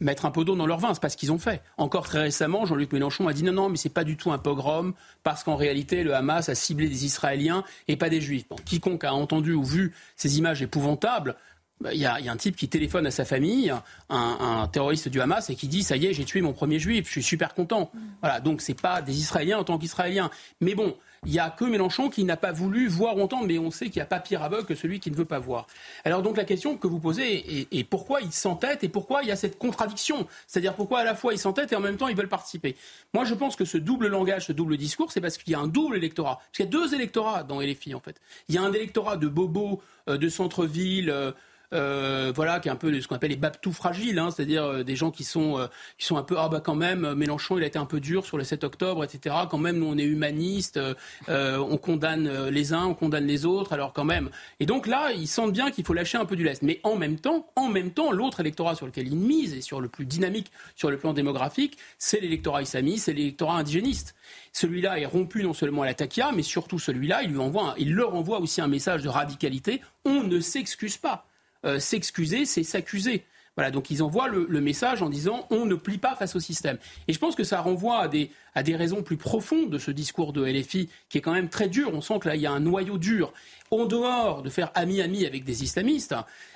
mettre un peu d'eau dans leur vin. C'est pas ce qu'ils ont fait. Encore très récemment, Jean-Luc Mélenchon a dit non, non, mais c'est pas du tout un pogrom parce qu'en réalité, le Hamas a ciblé des Israéliens et pas des Juifs. quiconque a entendu ou vu ces images épouvantables bah, il y, a, un type qui téléphone à sa famille, un, terroriste du Hamas, et qui dit ça y est, j'ai tué mon premier juif, je suis super content. Voilà, donc c'est pas des Israéliens en tant qu'Israéliens. Mais bon, il n'y a que Mélenchon qui n'a pas voulu voir ou entendre, mais on sait qu'il n'y a pas pire aveugle que celui qui ne veut pas voir. Alors donc la question que vous posez est, pourquoi ils s'entêtent et pourquoi il y a cette contradiction? C'est-à-dire pourquoi à la fois ils s'entêtent et en même temps ils veulent participer? Moi je pense que ce double langage, ce double discours, c'est parce qu'il y a un double électorat. Parce qu'il y a deux électorats dans LFI en fait. Il y a un électorat de bobos, euh, de centre-ville. Euh, euh, voilà, qui est un peu ce qu'on appelle les babtous fragiles, hein, c'est-à-dire euh, des gens qui sont, euh, qui sont un peu, ah bah quand même, Mélenchon, il a été un peu dur sur le 7 octobre, etc. Quand même, nous, on est humanistes, on condamne les uns, on condamne les autres, alors quand même. Et donc là, ils sentent bien qu'il faut lâcher un peu du lest. Mais en même temps, en même temps, l'autre électorat sur lequel ils misent et sur le plus dynamique sur le plan démographique, c'est l'électorat islamiste, c'est l'électorat indigéniste. Celui-là est rompu non seulement à la taquia, mais surtout celui-là, il, il leur envoie aussi un message de radicalité. On ne s'excuse pas. Euh, s'excuser, c'est s'accuser. Voilà, donc ils envoient le, message en disant on ne plie pas face au système. Et je pense que ça renvoie à des, à des raisons plus profondes de ce discours de LFI qui est quand même très dur. On sent que là, il y a un noyau dur. En dehors de faire ami-ami avec des islamistes,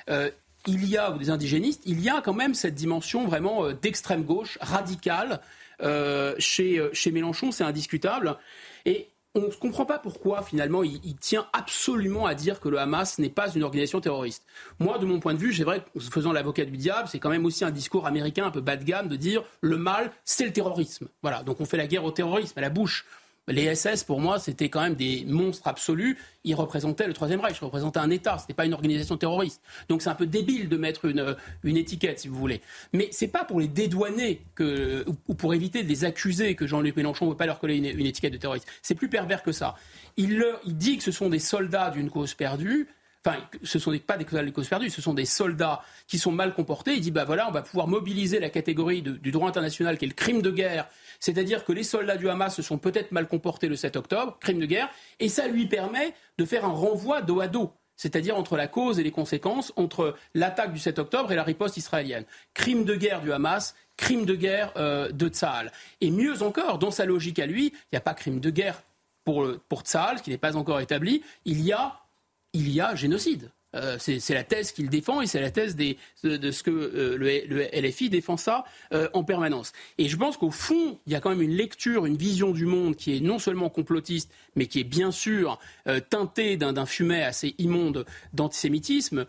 euh, il y a, ou des indigénistes, il y a quand même cette dimension vraiment euh, d'extrême gauche, radicale. chez, chez Mélenchon, c'est indiscutable. Et on ne comprend pas pourquoi finalement il, tient absolument à dire que le Hamas n'est pas une organisation terroriste. Moi, de mon point de vue, c'est vrai, faisant l'avocat du diable, c'est quand même aussi un discours américain un peu bas de gamme de dire le mal, c'est le terrorisme. Voilà, donc on fait la guerre au terrorisme à la bouche. Les SS, pour moi, c'était quand même des monstres absolus. Ils représentaient le Troisième Reich, ils représentaient un État, ce n'était pas une organisation terroriste. Donc c'est un peu débile de mettre une, une étiquette, si vous voulez. Mais c'est pas pour les dédouaner que, ou pour éviter de les accuser que Jean-Luc Mélenchon ne veut pas leur coller une, étiquette de terroriste. C'est plus pervers que ça. Il, il dit que ce sont des soldats d'une cause perdue. Enfin, ce ne sont pas des causes perdues, ce sont des soldats qui sont mal comportés. Il dit, bah voilà, on va pouvoir mobiliser la catégorie du droit international qui est le crime de guerre c'est-à-dire que les soldats du Hamas se sont peut-être mal comportés le 7 octobre, crime de guerre, et ça lui permet de faire un renvoi dos à dos c'est-à-dire entre la cause et les conséquences, entre l'attaque du 7 octobre et la riposte israélienne. Crime de guerre du Hamas, crime de guerre euh, de Tsahal. Et mieux encore, dans sa logique à lui, il n'y a pas crime de guerre pour, pour qui n'est pas encore établi, il y a, il y a génocide. Euh, c'est la thèse qu'il défend et c'est la thèse de, ce que euh, le, LFI défend ça euh, en permanence. Et je pense qu'au fond, il y a quand même une lecture, une vision du monde qui est non seulement complotiste, mais qui est bien sûr teintée d'un fumet assez immonde d'antisémitisme.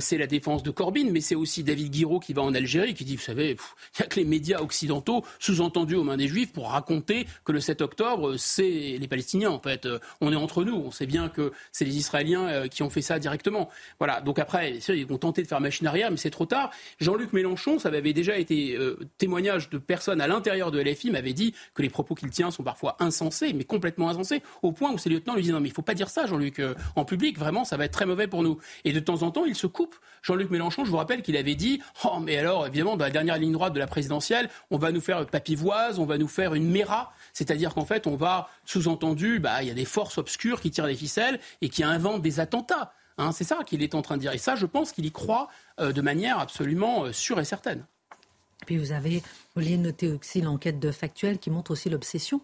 c'est la défense de Corbyn, mais c'est aussi David Guiraud qui va en Algérie, qui dit, vous savez, il n'y a que les médias occidentaux, sous-entendus aux mains des Juifs, pour raconter que le 7 octobre, c'est les Palestiniens, en fait. On est entre nous, on sait bien que c'est les Israéliens qui ont fait ça directement. Voilà. Donc après, ils vont tenter de faire machine arrière, mais c'est trop tard. Jean-Luc Mélenchon, ça avait déjà été euh, témoignage de personnes à l'intérieur de LFI, m'avait dit que les propos qu'il tient sont parfois insensés, mais complètement insensés, au point où ses lieutenants lui disent non mais il faut pas dire ça, Jean-Luc, euh, en public, vraiment, ça va être très mauvais pour nous. Et de temps en temps, il se coupe. Jean-Luc Mélenchon, je vous rappelle qu'il avait dit oh mais alors évidemment dans la dernière ligne droite de la présidentielle, on va nous faire papivoise, on va nous faire une méra, c'est-à-dire qu'en fait on va sous-entendu, bah il y a des forces obscures qui tirent les ficelles et qui inventent des attentats. Hein, c'est ça qu'il est en train de dire. Et ça, je pense qu'il y croit euh, de manière absolument euh, sûre et certaine. Puis vous avez, vous noter aussi l'enquête de Factuel qui montre aussi l'obsession.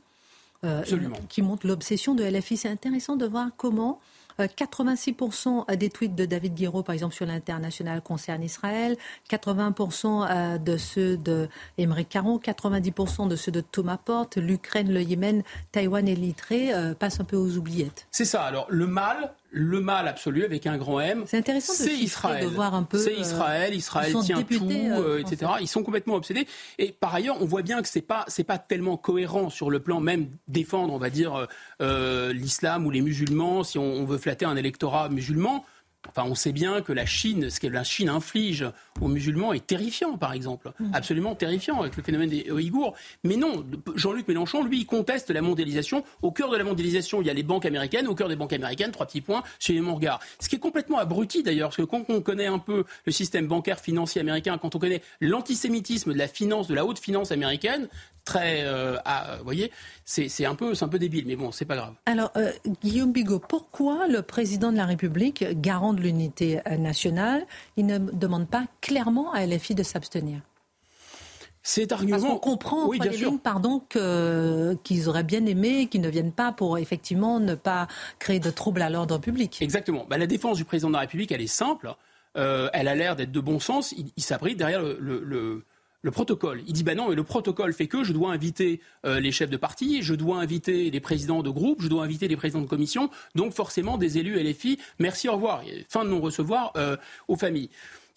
Euh, qui montre l'obsession de LFI. C'est intéressant de voir comment 86% des tweets de David Guiraud, par exemple, sur l'international concernent Israël, 80% de ceux de Émeric Caron, 90% de ceux de Thomas Porte, l'Ukraine, le Yémen, Taïwan et l'Itré passent un peu aux oubliettes. C'est ça. Alors, le mal, le mal absolu avec un grand M. C'est intéressant de, Israël. de voir un peu. C'est Israël, Israël tient tout, euh, etc. Ils sont complètement obsédés. Et par ailleurs, on voit bien que c'est pas c'est pas tellement cohérent sur le plan même défendre, on va dire, euh, l'islam ou les musulmans si on veut flatter un électorat musulman. Enfin, on sait bien que la Chine, ce que la Chine inflige aux musulmans est terrifiant, par exemple. Mm. Absolument terrifiant avec le phénomène des Ouïghours. Mais non, Jean-Luc Mélenchon, lui, il conteste la mondialisation. Au cœur de la mondialisation, il y a les banques américaines. Au cœur des banques américaines, trois petits points, chez mon regard. Ce qui est complètement abruti, d'ailleurs, parce que quand on connaît un peu le système bancaire financier américain, quand on connaît l'antisémitisme de la finance, de la haute finance américaine, très, euh, vous voyez, c'est un peu, un peu débile, mais bon, c'est pas grave. Alors, euh, Guillaume Bigot, pourquoi le président de la République, garant de l'unité euh, nationale, il ne demande pas clairement à LFI de s'abstenir? Cet argument. Parce qu'on comprend, oui, bien sûr. pardon, qu'ils auraient bien aimé qu'ils ne viennent pas pour effectivement ne pas créer de troubles à l'ordre public. Exactement. Bah, la défense du président de la République, elle est simple. elle a l'air d'être de bon sens. Il, s'abrite derrière le le protocole. Il dit bah non, mais le protocole fait que je dois inviter euh, les chefs de parti, je dois inviter les présidents de groupe, je dois inviter les présidents de commission, donc forcément des élus LFI. Merci, au revoir. Fin de non-recevoir euh, aux familles.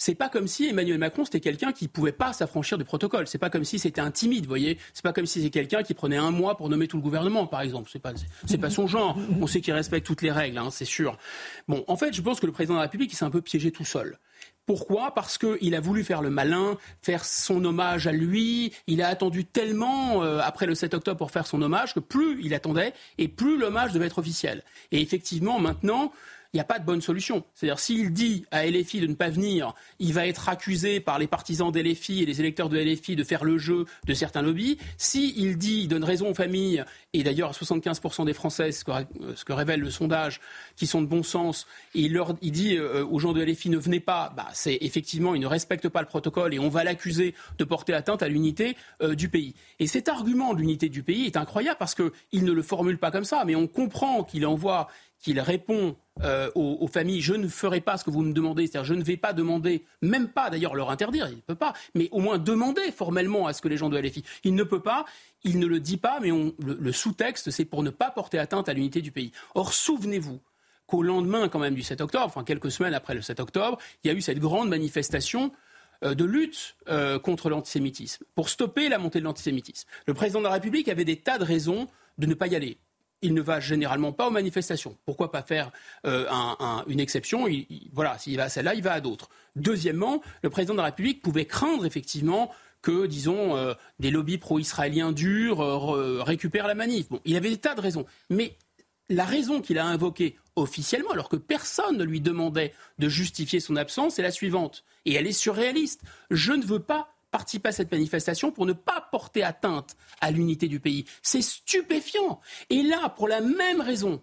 C'est pas comme si Emmanuel Macron c'était quelqu'un qui pouvait pas s'affranchir du protocole. C'est pas comme si c'était intimide, vous voyez. C'est pas comme si c'était quelqu'un qui prenait un mois pour nommer tout le gouvernement, par exemple. C'est pas, c'est pas son genre. On sait qu'il respecte toutes les règles, hein, c'est sûr. Bon, en fait, je pense que le président de la République il s'est un peu piégé tout seul. Pourquoi? Parce qu'il a voulu faire le malin, faire son hommage à lui. Il a attendu tellement euh, après le 7 octobre pour faire son hommage que plus il attendait et plus l'hommage devait être officiel. Et effectivement, maintenant, il n'y a pas de bonne solution. C'est-à-dire, s'il dit à LFI de ne pas venir, il va être accusé par les partisans d'LFI et les électeurs de LFI de faire le jeu de certains lobbies. S'il dit, il donne raison aux familles, et d'ailleurs 75% des Français, ce que, révèle le sondage, qui sont de bon sens, et il, leur, dit euh, aux gens de LFI ne venez pas, bah, c'est effectivement, il ne respecte pas le protocole et on va l'accuser de porter atteinte à l'unité euh, du pays. Et cet argument de l'unité du pays est incroyable parce qu'il ne le formule pas comme ça, mais on comprend qu'il envoie qu'il répond euh, aux, familles je ne ferai pas ce que vous me demandez, c'est-à-dire je ne vais pas demander, même pas d'ailleurs leur interdire, il ne peut pas, mais au moins demander formellement à ce que les gens de LFI. Il ne peut pas, il ne le dit pas, mais le, sous-texte, c'est pour ne pas porter atteinte à l'unité du pays. Or, souvenez-vous qu'au lendemain quand même du 7 octobre, enfin quelques semaines après le 7 octobre, il y a eu cette grande manifestation euh, de lutte euh, contre l'antisémitisme, pour stopper la montée de l'antisémitisme. Le président de la République avait des tas de raisons de ne pas y aller il ne va généralement pas aux manifestations. Pourquoi pas faire euh, une exception? Voilà, s'il va à celle-là, il va à d'autres. Deuxièmement, le président de la République pouvait craindre effectivement que, disons, euh, des lobbies pro-israéliens durs euh, récupèrent la manif. Bon, il avait des tas de raisons. Mais la raison qu'il a invoquée officiellement, alors que personne ne lui demandait de justifier son absence, est la suivante. Et elle est surréaliste. Je ne veux pas participer à cette manifestation pour ne pas porter atteinte à l'unité du pays. C'est stupéfiant. Et là, pour la même raison,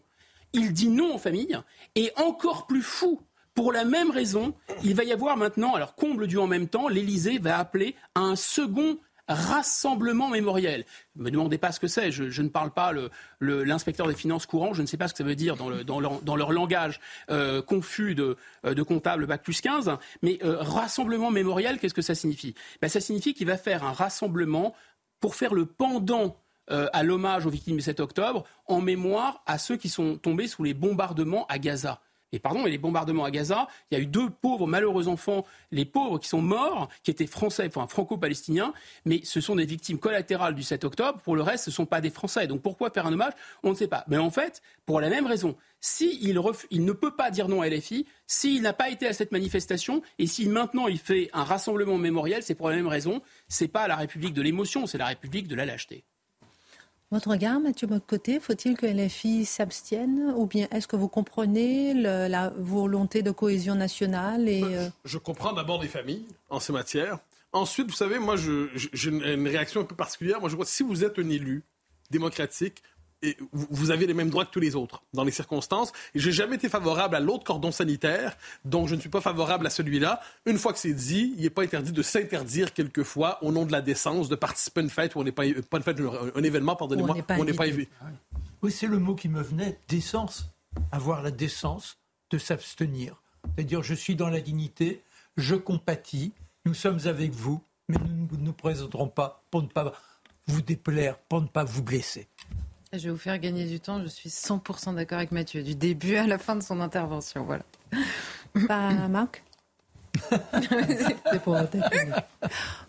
il dit non aux familles. Et encore plus fou, pour la même raison, il va y avoir maintenant, alors comble du en même temps, l'Élysée va appeler à un second rassemblement mémoriel. Ne me demandez pas ce que c'est, je, ne parle pas l'inspecteur le, des finances courant, je ne sais pas ce que ça veut dire dans, le, dans, leur, dans leur, langage euh, confus de, euh, de comptable Bac plus 15, mais euh, rassemblement mémoriel, qu'est-ce que ça signifie? Ben, Ça signifie qu'il va faire un rassemblement pour faire le pendant à l'hommage aux victimes du 7 octobre en mémoire à ceux qui sont tombés sous les bombardements à Gaza. Et pardon, mais les bombardements à Gaza, il y a eu deux pauvres, malheureux enfants, les pauvres qui sont morts, qui étaient français, enfin franco-palestiniens, mais ce sont des victimes collatérales du 7 octobre. Pour le reste, ce ne sont pas des Français. Donc pourquoi faire un hommage? On ne sait pas. Mais en fait, pour la même raison, s'il il ne peut pas dire non à LFI, s'il n'a pas été à cette manifestation, et si maintenant il fait un rassemblement mémoriel, c'est pour la même raison. C'est pas la République de l'émotion, c'est la République de la lâcheté. Votre regard, Mathieu côté, faut-il que LFI s'abstienne ou bien est-ce que vous comprenez la volonté de cohésion nationale et euh, je, comprends d'abord les familles en ces matières. Ensuite, vous savez, moi, j'ai une réaction un peu particulière. Moi, je crois que si vous êtes un élu démocratique, vous avez les mêmes droits que tous les autres dans les circonstances. Et j'ai jamais été favorable à l'autre cordon sanitaire, donc je ne suis pas favorable à celui-là. Une fois que c'est dit, il n'est pas interdit de s'interdire quelquefois au nom de la décence de participer à une fête où on n'est pas, pas une fête, un, événement, pardonnez-moi, où on n'est pas, Oui, c'est le mot qui me venait, décence. avoir la décence de s'abstenir. C'est-à-dire, je suis dans la dignité, je compatis, nous sommes avec vous, mais nous ne nous présenterons pas pour ne pas vous déplaire, pour ne pas vous blesser. Je vais vous faire gagner du temps. Je suis 100% d'accord avec Mathieu, du début à la fin de son intervention. Voilà. Pas Marc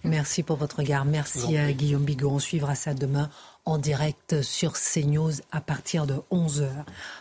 Merci pour votre regard. Merci à Guillaume Bigot. On suivra ça demain en direct sur CNews à partir de 11h.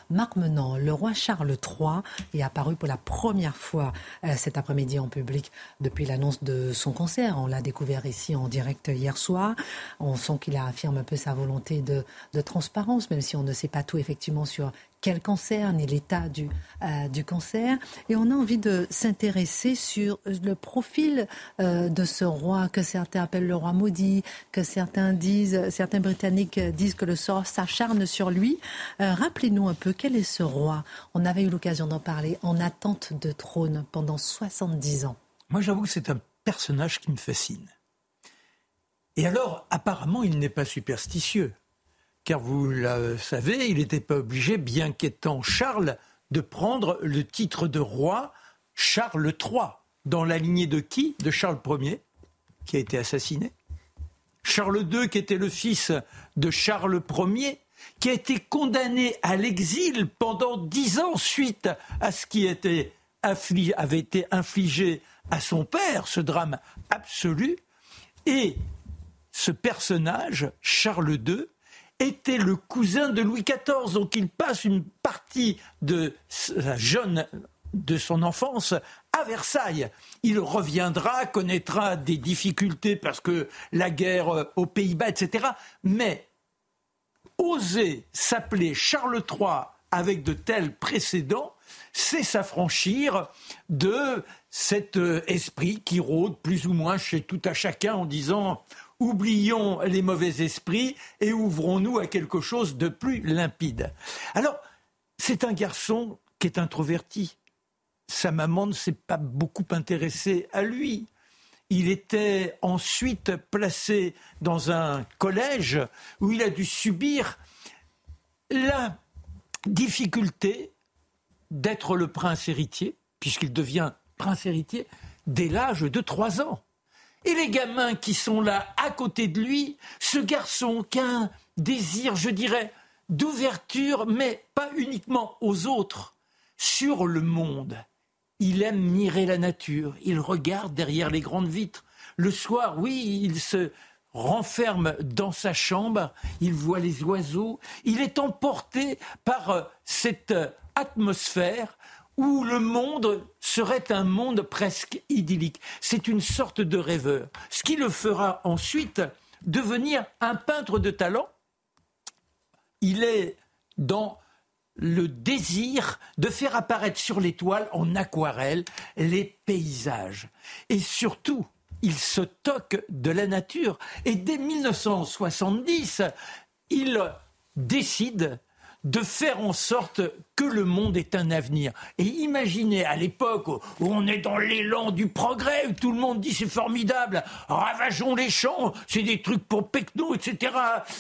Marc Menant, le roi Charles III est apparu pour la première fois euh, cet après-midi en public depuis l'annonce de son concert. On l'a découvert ici en direct hier soir. On sent qu'il affirme un peu sa volonté de, de transparence, même si on ne sait pas tout effectivement sur quel cancer ni l'état du, euh, du cancer. Et on a envie de s'intéresser sur le profil euh, de ce roi que certains appellent le roi maudit, que certains disent, certains Britanniques disent que le sort s'acharne sur lui. Euh, rappelez-nous un peu quel est ce roi. On avait eu l'occasion d'en parler en attente de trône pendant 70 ans. Moi, j'avoue que c'est un personnage qui me fascine. Et alors, apparemment, il n'est pas superstitieux car vous le savez, il n'était pas obligé, bien qu'étant Charles, de prendre le titre de roi Charles III, dans la lignée de qui? De Charles Ier, qui a été assassiné. Charles II, qui était le fils de Charles Ier, qui a été condamné à l'exil pendant dix ans suite à ce qui avait été infligé à son père, ce drame absolu. Et ce personnage, Charles II, était le cousin de Louis XIV. Donc il passe une partie de sa jeune de son enfance à Versailles. Il reviendra, connaîtra des difficultés parce que la guerre euh, aux Pays-Bas, etc. Mais oser s'appeler Charles III avec de tels précédents, c'est s'affranchir de cet euh, esprit qui rôde plus ou moins chez tout à chacun en disant oublions les mauvais esprits et ouvrons-nous à quelque chose de plus limpide. Alors, c'est un garçon qui est introverti. Sa maman ne s'est pas beaucoup intéressée à lui. Il était ensuite placé dans un collège où il a dû subir la difficulté d'être le prince héritier, puisqu'il devient prince héritier dès l'âge de trois ans. Et les gamins qui sont là à côté de lui, ce garçon qui a un désir, je dirais, d'ouverture, mais pas uniquement aux autres, sur le monde. Il aime mirer la nature, il regarde derrière les grandes vitres. Le soir, oui, il se renferme dans sa chambre, il voit les oiseaux, il est emporté par euh, cette euh, atmosphère où le monde serait un monde presque idyllique. C'est une sorte de rêveur. Ce qui le fera ensuite devenir un peintre de talent. Il est dans le désir de faire apparaître sur les toiles en aquarelle les paysages. Et surtout, il se toque de la nature. Et dès 1970, il décide de faire en sorte que le monde ait un avenir. Et imaginez à l'époque où on est dans l'élan du progrès, où tout le monde dit c'est formidable, ravageons les champs, c'est des trucs pour Pecno, etc.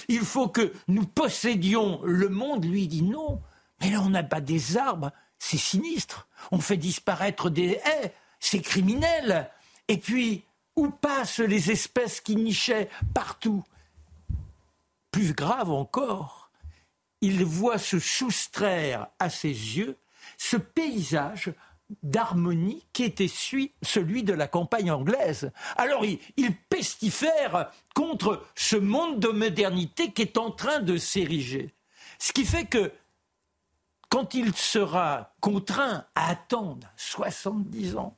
Il faut que nous possédions le monde. Lui dit non, mais là on n'a pas des arbres, c'est sinistre. On fait disparaître des haies, c'est criminel. Et puis, où passent les espèces qui nichaient partout? Plus grave encore, il voit se soustraire à ses yeux ce paysage d'harmonie qui était celui de la campagne anglaise. Alors il, il, pestifère contre ce monde de modernité qui est en train de s'ériger. Ce qui fait que quand il sera contraint à attendre 70 ans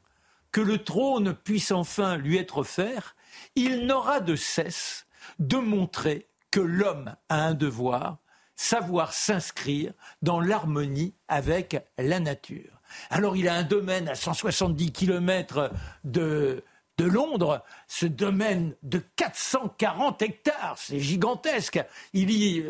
que le trône puisse enfin lui être offert, il n'aura de cesse de montrer que l'homme a un devoir, savoir s'inscrire dans l'harmonie avec la nature. Alors il a un domaine à 170 km de, de Londres, ce domaine de 440 hectares, c'est gigantesque. Il y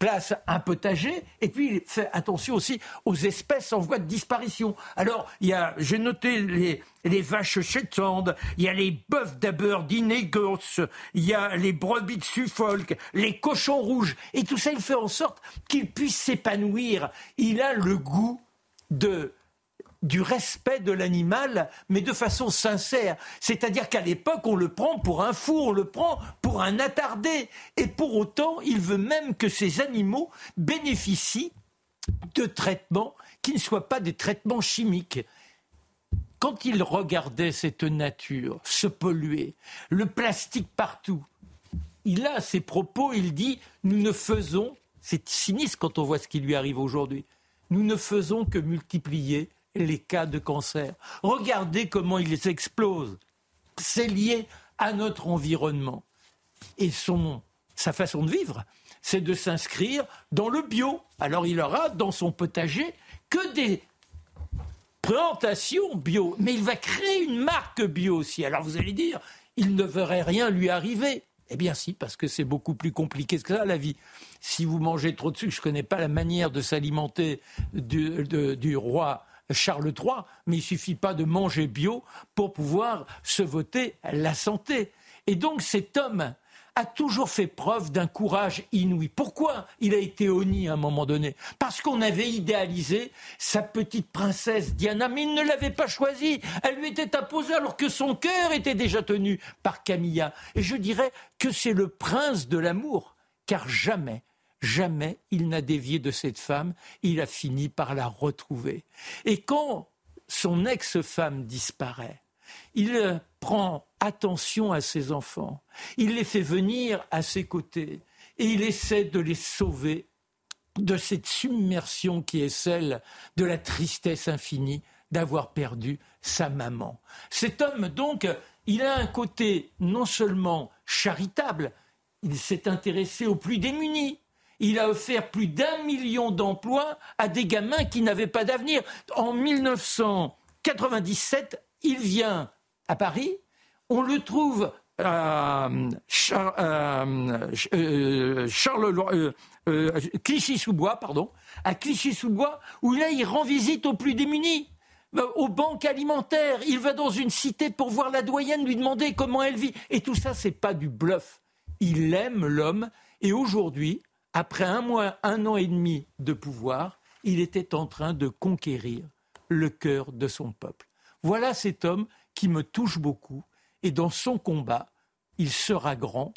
place un potager et puis il fait attention aussi aux espèces en voie de disparition. Alors, il y a, j'ai noté les, les vaches Shetland, il y a les bœufs d'Aberdeen-Gos, il y a les brebis de Suffolk, les cochons rouges. Et tout ça, il fait en sorte qu'il puisse s'épanouir. Il a le goût de du respect de l'animal, mais de façon sincère. C'est-à-dire qu'à l'époque, on le prend pour un fou, on le prend pour un attardé. Et pour autant, il veut même que ces animaux bénéficient de traitements qui ne soient pas des traitements chimiques quand il regardait cette nature se polluer, le plastique partout, il a ses propos, il dit Nous ne faisons, c'est sinistre quand on voit ce qui lui arrive aujourd'hui, nous ne faisons que multiplier les cas de cancer. Regardez comment ils explosent. C'est lié à notre environnement. Et son, sa façon de vivre, c'est de s'inscrire dans le bio. Alors il aura dans son potager que des plantation bio, mais il va créer une marque bio aussi. Alors vous allez dire, il ne verrait rien lui arriver. Eh bien si, parce que c'est beaucoup plus compliqué que ça, la vie. Si vous mangez trop de sucre, je ne connais pas la manière de s'alimenter du, du roi Charles III, mais il suffit pas de manger bio pour pouvoir se voter la santé. Et donc cet homme a toujours fait preuve d'un courage inouï. Pourquoi il a été honni à un moment donné? Parce qu'on avait idéalisé sa petite princesse Diana, mais il ne l'avait pas choisie. Elle lui était imposée alors que son cœur était déjà tenu par Camilla. Et je dirais que c'est le prince de l'amour, car jamais, jamais il n'a dévié de cette femme, il a fini par la retrouver. Et quand son ex-femme disparaît, il prend attention à ses enfants, il les fait venir à ses côtés et il essaie de les sauver de cette submersion qui est celle de la tristesse infinie d'avoir perdu sa maman. Cet homme, donc, il a un côté non seulement charitable, il s'est intéressé aux plus démunis. Il a offert plus d'un million d'emplois à des gamins qui n'avaient pas d'avenir. En 1997, il vient à Paris, on le trouve à Clichy-sous-Bois, pardon, à Clichy-sous-Bois, où là, il rend visite aux plus démunis euh, aux banques alimentaires. Il va dans une cité pour voir la doyenne, lui demander comment elle vit. Et tout ça, c'est pas du bluff. Il aime l'homme. Et aujourd'hui, après un mois, un an et demi de pouvoir, il était en train de conquérir le cœur de son peuple. Voilà cet homme qui me touche beaucoup. Et dans son combat, il sera grand.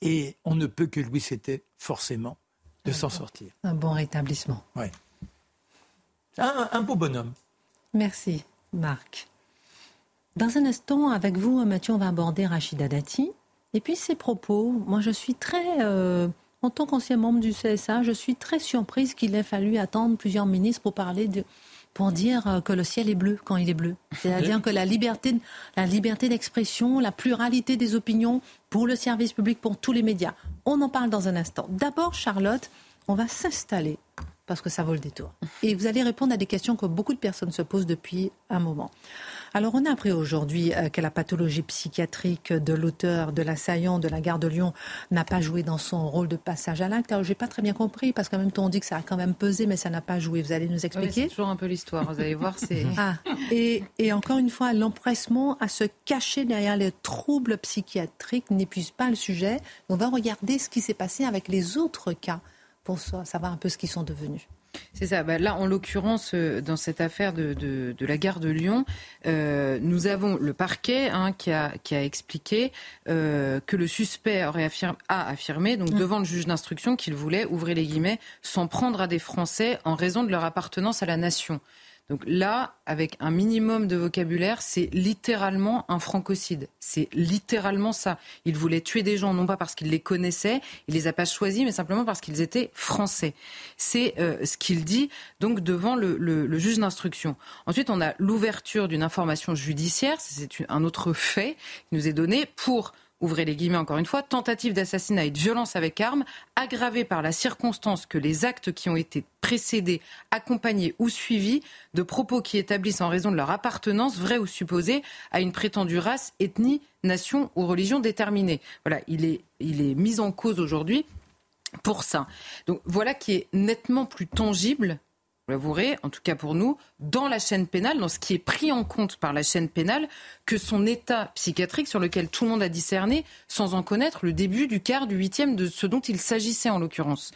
Et on ne peut que lui c'était forcément de s'en sortir. Un bon rétablissement. Oui. Un, un beau bonhomme. Merci, Marc. Dans un instant, avec vous, Mathieu, on va aborder Rachida Dati. Et puis ses propos. Moi, je suis très. Euh, en tant qu'ancien membre du CSA, je suis très surprise qu'il ait fallu attendre plusieurs ministres pour parler de, pour dire euh, que le ciel est bleu quand il est bleu. C'est-à-dire que la liberté, la liberté d'expression, la pluralité des opinions pour le service public, pour tous les médias. On en parle dans un instant. D'abord, Charlotte, on va s'installer parce que ça vaut le détour. Et vous allez répondre à des questions que beaucoup de personnes se posent depuis un moment. Alors, on a appris aujourd'hui euh, que la pathologie psychiatrique de l'auteur, de l'assaillant de la gare de Lyon n'a pas joué dans son rôle de passage à l'acte. Alors, j'ai pas très bien compris parce qu'en même temps, on dit que ça a quand même pesé, mais ça n'a pas joué. Vous allez nous expliquer C'est toujours un peu l'histoire. Vous allez voir, c'est. Ah, et, et encore une fois, l'empressement à se cacher derrière les troubles psychiatriques n'épuise pas le sujet. On va regarder ce qui s'est passé avec les autres cas pour savoir un peu ce qu'ils sont devenus. C'est ça. Bah, là, en l'occurrence, euh, dans cette affaire de, la gare de Lyon, euh, nous avons le parquet hein, qui, a, expliqué euh, que le suspect aurait a affirmé, donc mm. devant le juge d'instruction, qu'il voulait, ouvrir les guillemets, s'en prendre à des Français en raison de leur appartenance à la nation. Donc là, avec un minimum de vocabulaire, c'est littéralement un francocide. C'est littéralement ça. Il voulait tuer des gens, non pas parce qu'il les connaissait, il les a pas choisis, mais simplement parce qu'ils étaient français. C'est euh, ce qu'il dit donc devant le, le juge d'instruction. Ensuite, on a l'ouverture d'une information judiciaire, c'est un autre fait qui nous est donné pour ouvrez les guillemets encore une fois, tentative d'assassinat et de violence avec arme, aggravée par la circonstance que les actes qui ont été précédés, accompagnés ou suivis de propos qui établissent en raison de leur appartenance, vraie ou supposée, à une prétendue race, ethnie, nation ou religion déterminée. Voilà, il est, il est mis en cause aujourd'hui pour ça. Donc voilà qui est nettement plus tangible vous l'avouerez, en tout cas pour nous, dans la chaîne pénale, dans ce qui est pris en compte par la chaîne pénale, que son état psychiatrique sur lequel tout le monde a discerné, sans en connaître le début du quart, du huitième de ce dont il s'agissait en l'occurrence.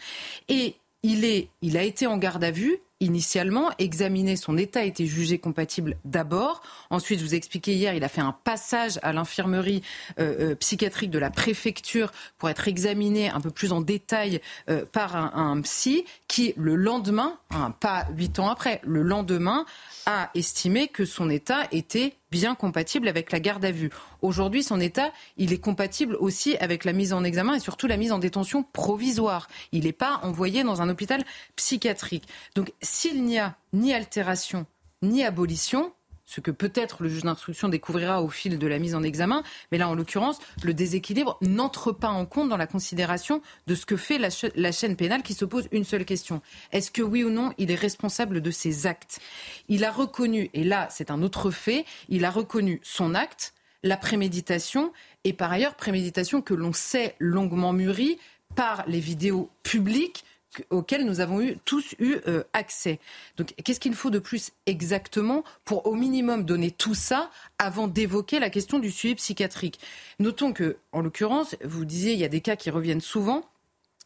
Et il, est, il a été en garde à vue, initialement, examiner son état été jugé compatible d'abord. Ensuite, je vous ai expliqué hier, il a fait un passage à l'infirmerie euh, euh, psychiatrique de la préfecture pour être examiné un peu plus en détail euh, par un, un, psy qui, le lendemain, hein, pas huit ans après, le lendemain, a estimé que son état était bien compatible avec la garde à vue. Aujourd'hui, son état, il est compatible aussi avec la mise en examen et surtout la mise en détention provisoire. Il n'est pas envoyé dans un hôpital psychiatrique. Donc, s'il n'y a ni altération ni abolition, ce que peut-être le juge d'instruction découvrira au fil de la mise en examen. Mais là, en l'occurrence, le déséquilibre n'entre pas en compte dans la considération de ce que fait la, chaîne pénale qui se pose une seule question. Est-ce que oui ou non, il est responsable de ses actes? Il a reconnu, et là, c'est un autre fait, il a reconnu son acte, la préméditation, et par ailleurs, préméditation que l'on sait longuement mûrie par les vidéos publiques auxquels nous avons tous eu euh, accès. Donc, qu'est-ce qu'il faut de plus exactement pour, au minimum, donner tout ça avant d'évoquer la question du suivi psychiatrique? Notons que, en l'occurrence, vous disiez, il y a des cas qui reviennent souvent.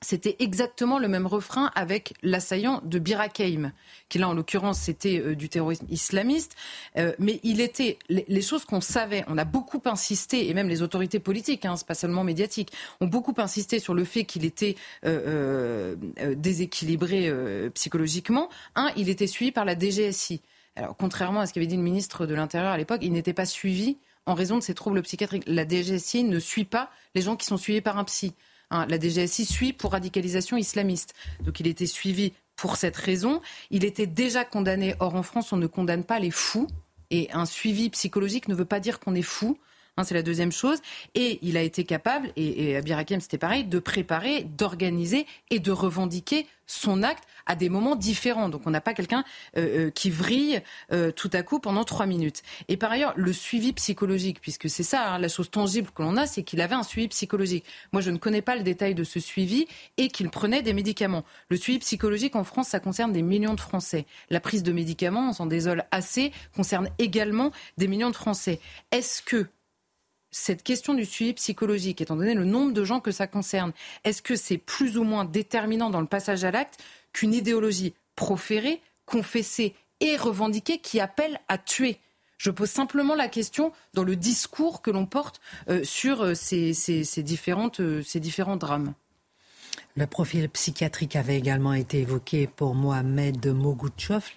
C'était exactement le même refrain avec l'assaillant de Birakeim, qui là en l'occurrence c'était euh, du terrorisme islamiste, euh, mais il était les, choses qu'on savait. On a beaucoup insisté et même les autorités politiques, hein, c'est pas seulement médiatique, ont beaucoup insisté sur le fait qu'il était euh, déséquilibré psychologiquement. Un, il était suivi par la DGSI. Alors contrairement à ce qu'avait dit le ministre de l'Intérieur à l'époque, il n'était pas suivi en raison de ses troubles psychiatriques. La DGSI ne suit pas les gens qui sont suivis par un psy. Hein, la DGSI suit pour radicalisation islamiste. Donc il était suivi pour cette raison. Il était déjà condamné. Or, en France, on ne condamne pas les fous. Et un suivi psychologique ne veut pas dire qu'on est fou. Hein, c'est la deuxième chose. Et il a été capable, et, et Abirakem c'était pareil, de préparer, d'organiser et de revendiquer son acte à des moments différents. Donc on n'a pas quelqu'un euh, euh, qui vrille euh, tout à coup pendant trois minutes. Et par ailleurs, le suivi psychologique, puisque c'est ça hein, la chose tangible que l'on a, c'est qu'il avait un suivi psychologique. Moi, je ne connais pas le détail de ce suivi et qu'il prenait des médicaments. Le suivi psychologique en France, ça concerne des millions de Français. La prise de médicaments, on s'en désole assez, concerne également des millions de Français. Est-ce que cette question du suivi psychologique, étant donné le nombre de gens que ça concerne, est-ce que c'est plus ou moins déterminant dans le passage à l'acte qu'une idéologie proférée, confessée et revendiquée qui appelle à tuer? Je pose simplement la question dans le discours que l'on porte euh, sur euh, euh, ces différents drames. Le profil psychiatrique avait également été évoqué pour Mohamed Mogouchov,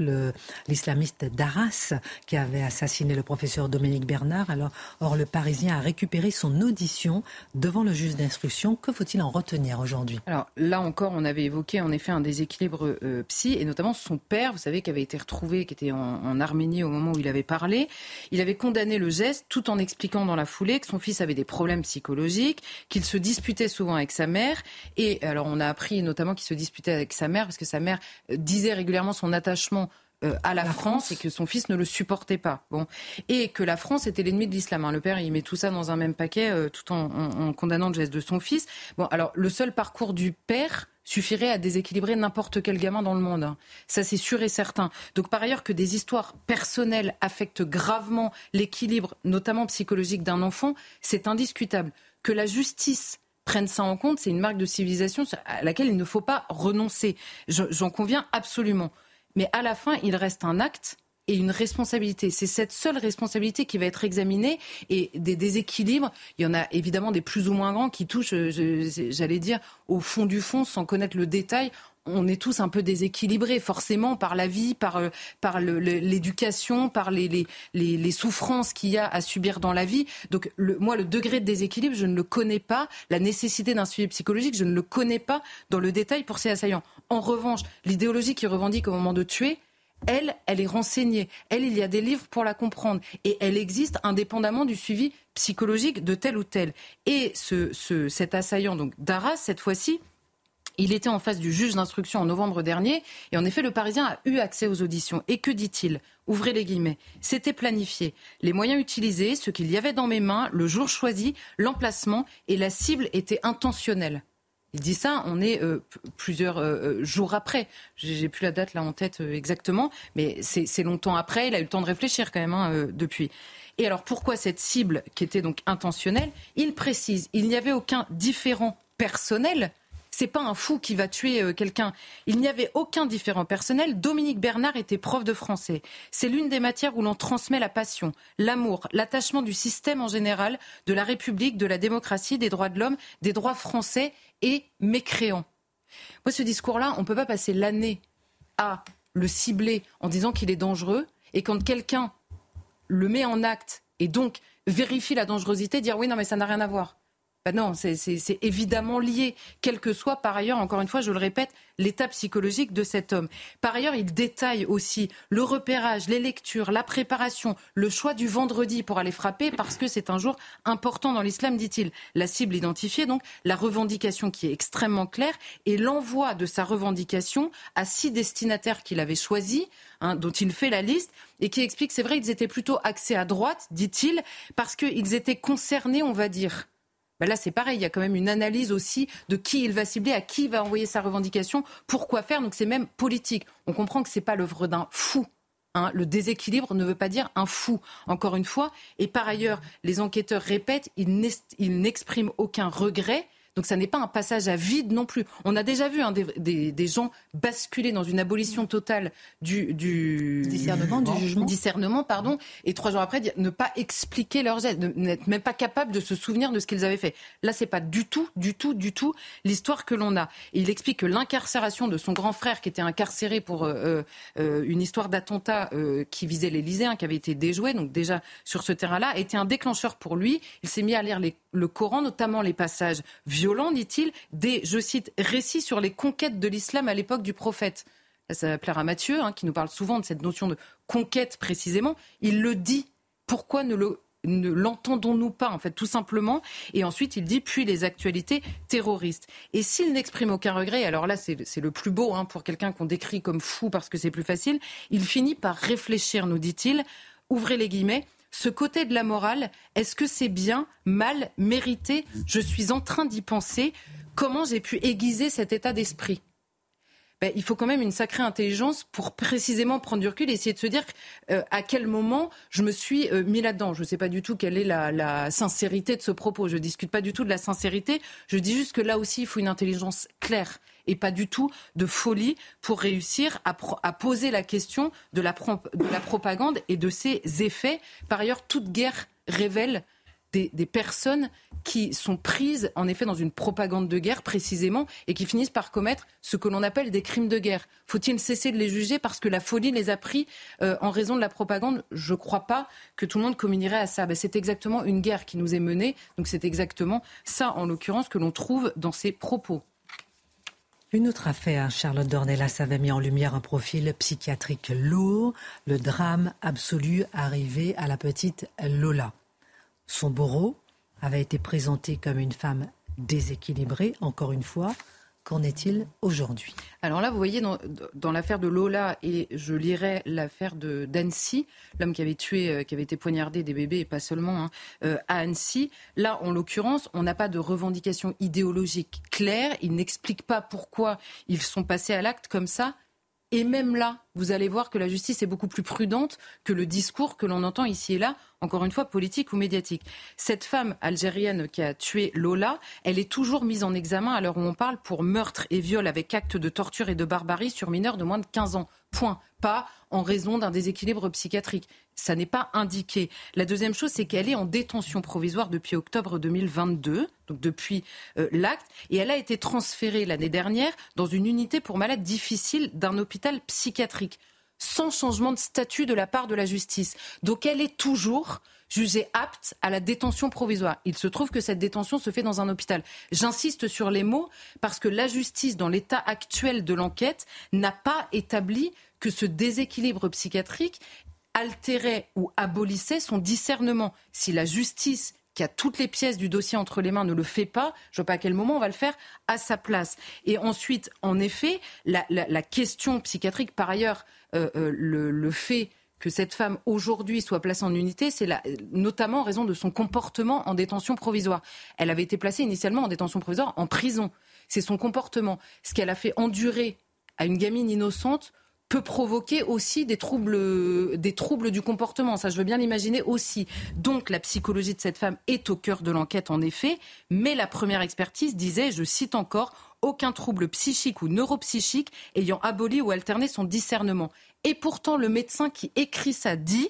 l'islamiste d'Arras, qui avait assassiné le professeur Dominique Bernard. Alors, or, le Parisien a récupéré son audition devant le juge d'instruction. Que faut-il en retenir aujourd'hui? Alors là encore, on avait évoqué en effet un déséquilibre euh, psy, et notamment son père, vous savez, qui avait été retrouvé, qui était en, en Arménie au moment où il avait parlé. Il avait condamné le geste tout en expliquant dans la foulée que son fils avait des problèmes psychologiques, qu'il se disputait souvent avec sa mère. Et alors, on a appris notamment qu'il se disputait avec sa mère parce que sa mère euh, disait régulièrement son attachement euh, à la, France, et que son fils ne le supportait pas. Bon, et que la France était l'ennemi de l'islam. Hein. Le père, il met tout ça dans un même paquet, euh, tout en, condamnant le geste de son fils. Bon, alors le seul parcours du père suffirait à déséquilibrer n'importe quel gamin dans le monde. Hein. Ça, c'est sûr et certain. Donc, par ailleurs, que des histoires personnelles affectent gravement l'équilibre, notamment psychologique, d'un enfant, c'est indiscutable. Que la justice prennent ça en compte, c'est une marque de civilisation à laquelle il ne faut pas renoncer. J'en conviens absolument. Mais à la fin, il reste un acte et une responsabilité. C'est cette seule responsabilité qui va être examinée et des déséquilibres, il y en a évidemment des plus ou moins grands qui touchent, j'allais dire, au fond du fond sans connaître le détail on est tous un peu déséquilibrés, forcément, par la vie, par, euh, par l'éducation, par les, les, souffrances qu'il y a à subir dans la vie. Donc, moi, le degré de déséquilibre, je ne le connais pas. La nécessité d'un suivi psychologique, je ne le connais pas dans le détail pour ces assaillants. En revanche, l'idéologie qui revendique au moment de tuer, elle, elle est renseignée. Elle, il y a des livres pour la comprendre. Et elle existe indépendamment du suivi psychologique de tel ou tel. Et ce, cet assaillant, donc d'Arras, cette fois-ci, il était en face du juge d'instruction en novembre dernier et en effet le Parisien a eu accès aux auditions. Et que dit-il? Ouvrez les guillemets. C'était planifié. Les moyens utilisés, ce qu'il y avait dans mes mains, le jour choisi, l'emplacement et la cible étaient intentionnels. Il dit ça, on est euh, plusieurs euh, jours après. J'ai plus la date là en tête exactement, mais c'est longtemps après. Il a eu le temps de réfléchir quand même hein, depuis. Et alors pourquoi cette cible qui était donc intentionnelle? Il précise, il n'y avait aucun différent personnel c'est pas un fou qui va tuer euh, quelqu'un. Il n'y avait aucun différent personnel. Dominique Bernard était prof de français. C'est l'une des matières où l'on transmet la passion, l'amour, l'attachement du système en général, de la République, de la démocratie, des droits de l'homme, des droits français et mécréants. Moi, ce discours-là, on ne peut pas passer l'année à le cibler en disant qu'il est dangereux et quand quelqu'un le met en acte et donc vérifie la dangerosité, dire oui, non, mais ça n'a rien à voir. Ben non, c'est évidemment lié, quel que soit par ailleurs, encore une fois, je le répète, l'état psychologique de cet homme. Par ailleurs, il détaille aussi le repérage, les lectures, la préparation, le choix du vendredi pour aller frapper, parce que c'est un jour important dans l'islam, dit-il. La cible identifiée, donc la revendication qui est extrêmement claire, et l'envoi de sa revendication à six destinataires qu'il avait choisis, hein, dont il fait la liste, et qui explique, c'est vrai, ils étaient plutôt axés à droite, dit-il, parce qu'ils étaient concernés, on va dire, ben là, c'est pareil. Il y a quand même une analyse aussi de qui il va cibler, à qui il va envoyer sa revendication, pourquoi faire. Donc c'est même politique. On comprend que c'est pas l'œuvre d'un fou. Hein. Le déséquilibre ne veut pas dire un fou, encore une fois. Et par ailleurs, les enquêteurs répètent, ils n'expriment aucun regret donc ça n'est pas un passage à vide non plus. On a déjà vu hein, des, gens basculer dans une abolition totale du, discernement, du, jugement. Discernement, pardon, et trois jours après ne pas expliquer leurs gestes, n'être même pas capable de se souvenir de ce qu'ils avaient fait. Là, c'est pas du tout, du tout, du tout l'histoire que l'on a. Et il explique que l'incarcération de son grand frère, qui était incarcéré pour euh, euh, une histoire d'attentat euh, qui visait l'Élysée, hein, qui avait été déjoué, donc déjà sur ce terrain-là, a été un déclencheur pour lui. Il s'est mis à lire le Coran, notamment les passages violents dit-il, des, je cite, récits sur les conquêtes de l'islam à l'époque du prophète. Ça va plaire à Mathieu, hein, qui nous parle souvent de cette notion de conquête précisément. Il le dit. Pourquoi ne le ne l'entendons-nous pas, en fait, tout simplement? Et ensuite, il dit, puis les actualités terroristes. Et s'il n'exprime aucun regret, alors là, c'est le plus beau hein, pour quelqu'un qu'on décrit comme fou parce que c'est plus facile, il finit par réfléchir, nous dit-il, ouvrez les guillemets, ce côté de la morale, est-ce que c'est bien, mal, mérité? Je suis en train d'y penser. Comment j'ai pu aiguiser cet état d'esprit? Ben, il faut quand même une sacrée intelligence pour précisément prendre du recul et essayer de se dire euh, à quel moment je me suis euh, mis là-dedans. Je ne sais pas du tout quelle est la, la, sincérité de ce propos. Je ne discute pas du tout de la sincérité. Je dis juste que là aussi, il faut une intelligence claire et pas du tout de folie pour réussir à, poser la question de la, de la propagande et de ses effets. Par ailleurs, toute guerre révèle des, des, personnes qui sont prises en effet dans une propagande de guerre précisément et qui finissent par commettre ce que l'on appelle des crimes de guerre. Faut-il cesser de les juger parce que la folie les a pris euh, en raison de la propagande? Je ne crois pas que tout le monde communierait à ça. Ben, c'est exactement une guerre qui nous est menée, donc c'est exactement ça en l'occurrence que l'on trouve dans ces propos. Une autre affaire, Charlotte Dornelas avait mis en lumière un profil psychiatrique lourd, le drame absolu arrivé à la petite Lola. Son bourreau avait été présenté comme une femme déséquilibrée, encore une fois, Qu'en est-il aujourd'hui? Alors là, vous voyez, dans, l'affaire de Lola, et je lirai l'affaire de d'Annecy, l'homme qui avait tué, euh, qui avait été poignardé des bébés, et pas seulement, hein, euh, à Annecy, là, en l'occurrence, on n'a pas de revendication idéologique claire. Il n'explique pas pourquoi ils sont passés à l'acte comme ça. Et même là, vous allez voir que la justice est beaucoup plus prudente que le discours que l'on entend ici et là encore une fois, politique ou médiatique. Cette femme algérienne qui a tué Lola, elle est toujours mise en examen à l'heure où on parle pour meurtre et viol avec acte de torture et de barbarie sur mineurs de moins de 15 ans. Point. Pas en raison d'un déséquilibre psychiatrique. Ça n'est pas indiqué. La deuxième chose, c'est qu'elle est en détention provisoire depuis octobre 2022, depuis euh, l'acte, et elle a été transférée l'année dernière dans une unité pour malades difficiles d'un hôpital psychiatrique sans changement de statut de la part de la justice. Donc elle est toujours jugée apte à la détention provisoire. Il se trouve que cette détention se fait dans un hôpital. J'insiste sur les mots parce que la justice, dans l'état actuel de l'enquête, n'a pas établi que ce déséquilibre psychiatrique altérait ou abolissait son discernement. Si la justice qui a toutes les pièces du dossier entre les mains ne le fait pas, je ne vois pas à quel moment on va le faire à sa place. Et ensuite, en effet, la question psychiatrique, par ailleurs, euh, euh, le, fait que cette femme aujourd'hui soit placée en unité, c'est notamment en raison de son comportement en détention provisoire. Elle avait été placée initialement en détention provisoire en prison. C'est son comportement, ce qu'elle a fait endurer à une gamine innocente peut provoquer aussi des troubles, des troubles du comportement. Ça, je veux bien l'imaginer aussi. Donc, la psychologie de cette femme est au cœur de l'enquête, en effet. Mais la première expertise disait, je cite encore, aucun trouble psychique ou neuropsychique ayant aboli ou alterné son discernement. Et pourtant, le médecin qui écrit ça dit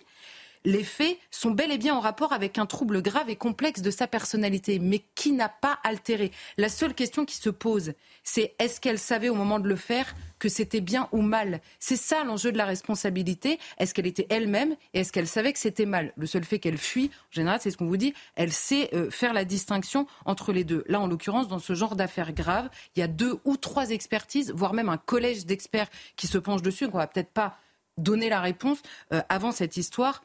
les faits sont bel et bien en rapport avec un trouble grave et complexe de sa personnalité, mais qui n'a pas altéré. La seule question qui se pose, c'est est-ce qu'elle savait au moment de le faire que c'était bien ou mal? C'est ça l'enjeu de la responsabilité. Est-ce qu'elle était elle-même et est-ce qu'elle savait que c'était mal? Le seul fait qu'elle fuit, en général, c'est ce qu'on vous dit, elle sait euh, faire la distinction entre les deux. Là, en l'occurrence, dans ce genre d'affaires graves, il y a deux ou trois expertises, voire même un collège d'experts qui se penche dessus. Donc on va peut-être pas donner la réponse euh, avant cette histoire.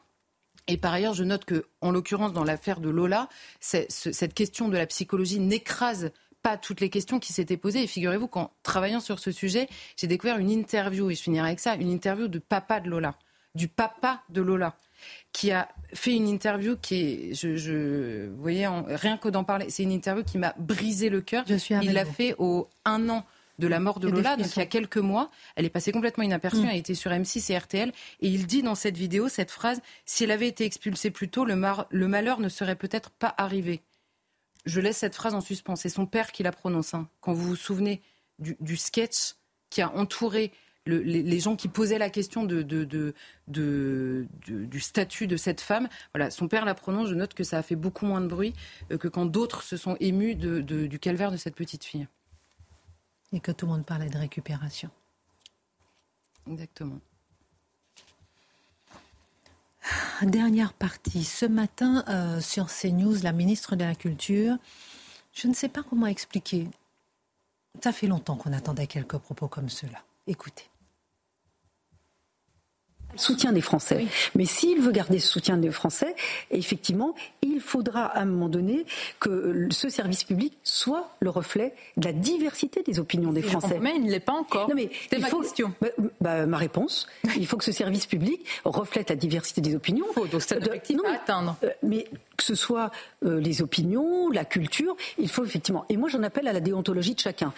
Et par ailleurs, je note que, en l'occurrence, dans l'affaire de Lola, cette question de la psychologie n'écrase pas toutes les questions qui s'étaient posées. Et figurez-vous qu'en travaillant sur ce sujet, j'ai découvert une interview, et je finirai avec ça, une interview de papa de Lola, du papa de Lola, qui a fait une interview qui est, je, vous voyez, rien que d'en parler, c'est une interview qui m'a brisé le cœur. Il l'a fait au un an de la mort de Lola, donc il y a quelques mois. Elle est passée complètement inaperçue, mm. elle était sur M6 et RTL. Et il dit dans cette vidéo cette phrase Si elle avait été expulsée plus tôt, le, le malheur ne serait peut-être pas arrivé. Je laisse cette phrase en suspens. C'est son père qui la prononce. Hein. Quand vous vous souvenez du, sketch qui a entouré les, gens qui posaient la question de, du statut de cette femme. Voilà, son père la prononce. Je note que ça a fait beaucoup moins de bruit euh, que quand d'autres se sont émus du calvaire de cette petite fille et que tout le monde parlait de récupération. Exactement. Dernière partie. Ce matin, euh, sur CNews, la ministre de la Culture, je ne sais pas comment expliquer. Ça fait longtemps qu'on attendait quelques propos comme ceux-là. Écoutez soutien des Français. Mais s'il veut garder ce soutien des Français, effectivement, il faudra à un moment donné que ce service public soit le reflet de la diversité des opinions des Français. Mais il ne l'est pas encore. Non, mais c'est ma question. Bah, bah, ma réponse. il faut que ce service public reflète la diversité des opinions. Faut, donc c'est un objectif à atteindre. Euh, mais que ce soit euh, les opinions, la culture, il faut effectivement. Et moi, j'en appelle à la déontologie de chacun.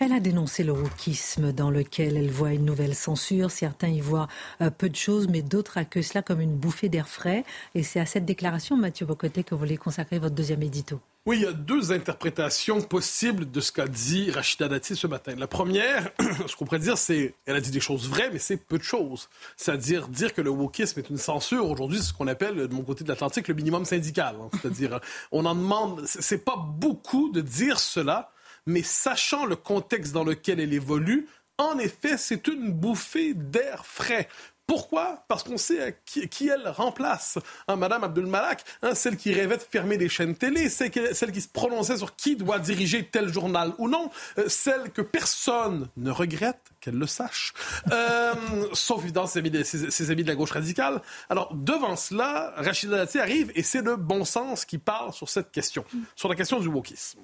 Elle a dénoncé le wokisme dans lequel elle voit une nouvelle censure. Certains y voient euh, peu de choses, mais d'autres accueillent cela comme une bouffée d'air frais. Et c'est à cette déclaration, Mathieu Bocoté, que vous voulez consacrer votre deuxième édito. Oui, il y a deux interprétations possibles de ce qu'a dit Rachida Dati ce matin. La première, ce qu'on pourrait dire, c'est elle a dit des choses vraies, mais c'est peu de choses. C'est-à-dire dire que le wokisme est une censure aujourd'hui, c'est ce qu'on appelle de mon côté de l'Atlantique le minimum syndical. Hein. C'est-à-dire, on en demande, c'est pas beaucoup de dire cela mais sachant le contexte dans lequel elle évolue, en effet, c'est une bouffée d'air frais. Pourquoi? Parce qu'on sait qui, elle remplace. Hein, Madame Abdul Malak, hein, celle qui rêvait de fermer des chaînes télé, celle qui, celle qui se prononçait sur qui doit diriger tel journal ou non, euh, celle que personne ne regrette, qu'elle le sache, euh, sauf évidemment ses amis, de, ses, amis, de la gauche radicale. Alors, devant cela, Rachida Dati arrive et c'est le bon sens qui parle sur cette question, sur la question du wokisme.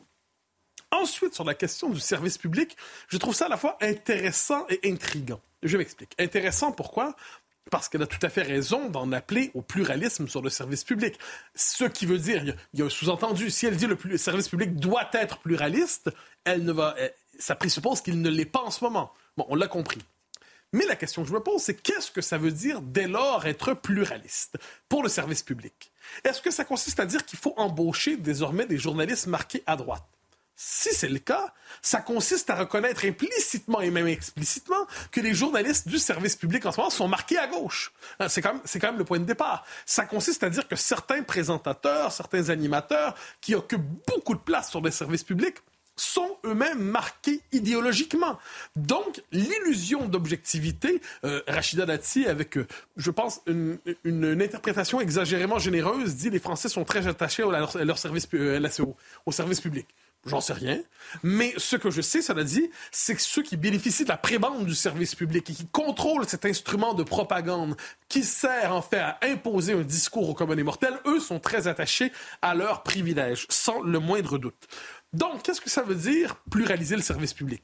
Ensuite, sur la question du service public, je trouve ça à la fois intéressant et intrigant. Je m'explique. Intéressant pourquoi? Parce qu'elle a tout à fait raison d'en appeler au pluralisme sur le service public. Ce qui veut dire, il y a un sous-entendu, si elle dit le, le service public doit être pluraliste, elle ne va, ça présuppose qu'il ne l'est pas en ce moment. Bon, on l'a compris. Mais la question que je me pose, c'est qu'est-ce que ça veut dire dès lors être pluraliste pour le service public? Est-ce que ça consiste à dire qu'il faut embaucher désormais des journalistes marqués à droite? Si c'est le cas, ça consiste à reconnaître implicitement et même explicitement que les journalistes du service public en ce moment sont marqués à gauche. Hein, c'est quand, même, le point de départ. Ça consiste à dire que certains présentateurs, certains animateurs qui occupent beaucoup de place sur les services publics sont eux-mêmes marqués idéologiquement. Donc, l'illusion d'objectivité, euh, Rachida Dati, avec, euh, je pense, une, interprétation exagérément généreuse, dit les Français sont très attachés à leur, service, euh, au service public. J'en sais rien. Mais ce que je sais, cela dit, c'est que ceux qui bénéficient de la prébande du service public et qui contrôlent cet instrument de propagande qui sert en fait à imposer un discours au commun des mortels, eux sont très attachés à leurs privilèges, sans le moindre doute. Donc, qu'est-ce que ça veut dire pluraliser le service public?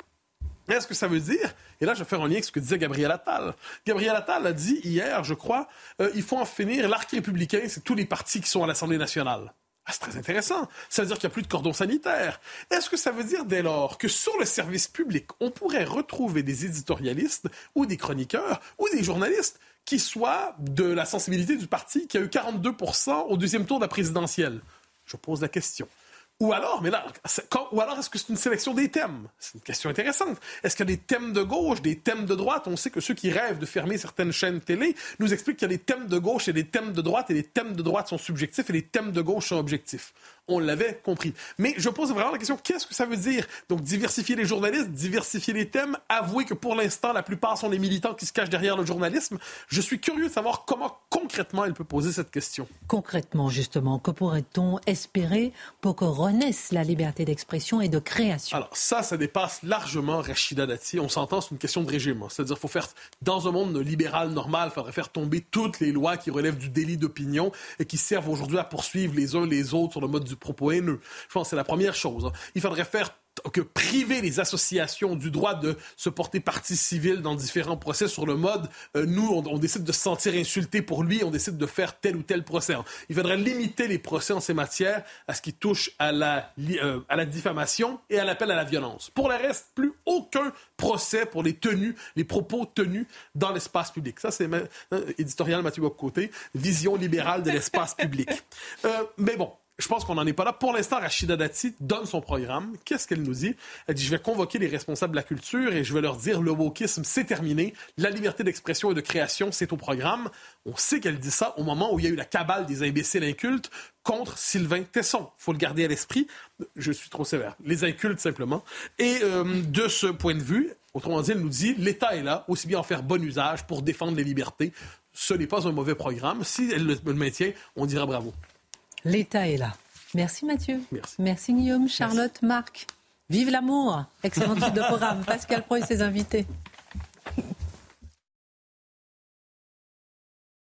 Est-ce que ça veut dire, et là je vais faire un lien avec ce que disait Gabriel Attal. Gabriel Attal a dit hier, je crois, euh, il faut en finir, l'arc républicain, c'est tous les partis qui sont à l'Assemblée nationale. Ah, c'est très intéressant. Ça veut dire qu'il n'y a plus de cordon sanitaire. Est-ce que ça veut dire dès lors que sur le service public, on pourrait retrouver des éditorialistes ou des chroniqueurs ou des journalistes qui soient de la sensibilité du parti qui a eu 42% au deuxième tour de la présidentielle? Je pose la question. Ou alors, mais là, ou alors est-ce que c'est une sélection des thèmes? C'est une question intéressante. Est-ce qu'il y a des thèmes de gauche, des thèmes de droite? On sait que ceux qui rêvent de fermer certaines chaînes télé nous expliquent qu'il y a des thèmes de gauche et des thèmes de droite, et les thèmes de droite sont subjectifs et les thèmes de gauche sont objectifs on l'avait compris. Mais je pose vraiment la question, qu'est-ce que ça veut dire? Donc, diversifier les journalistes, diversifier les thèmes, avouer que pour l'instant, la plupart sont des militants qui se cachent derrière le journalisme. Je suis curieux de savoir comment concrètement il peut poser cette question. Concrètement, justement, que pourrait-on espérer pour que renaisse la liberté d'expression et de création? Alors, ça, ça dépasse largement Rachida Dati. On s'entend, c'est une question de régime. Hein. C'est-à-dire, faut faire, dans un monde libéral normal, il faudrait faire tomber toutes les lois qui relèvent du délit d'opinion et qui servent aujourd'hui à poursuivre les uns les autres sur le mode du propos haineux. Je pense que c'est la première chose. Hein. Il faudrait faire que priver les associations du droit de se porter partie civile dans différents procès sur le mode euh, nous, on, décide de se sentir insulté pour lui, on décide de faire tel ou tel procès. Il faudrait limiter les procès en ces matières à ce qui touche à la, euh, à la diffamation et à l'appel à la violence. Pour le reste, plus aucun procès pour les tenues, les propos tenus dans l'espace public. Ça, c'est euh, éditorial Mathieu Côté, vision libérale de l'espace public. mais bon, je pense qu'on n'en est pas là. Pour l'instant, Rachida Dati donne son programme. Qu'est-ce qu'elle nous dit? Elle dit, je vais convoquer les responsables de la culture et je vais leur dire, le wokisme, c'est terminé. La liberté d'expression et de création, c'est au programme. On sait qu'elle dit ça au moment où il y a eu la cabale des imbéciles incultes contre Sylvain Tesson. faut le garder à l'esprit. Je suis trop sévère. Les incultes, simplement. Et euh, de ce point de vue, autrement dit, elle nous dit, l'État est là, aussi bien en faire bon usage pour défendre les libertés. Ce n'est pas un mauvais programme. Si elle le maintient, on dira bravo. L'État est là. Merci Mathieu. Merci, Guillaume, Charlotte, Marc. Vive l'amour Excellent titre de programme. Pascal Pro et ses invités.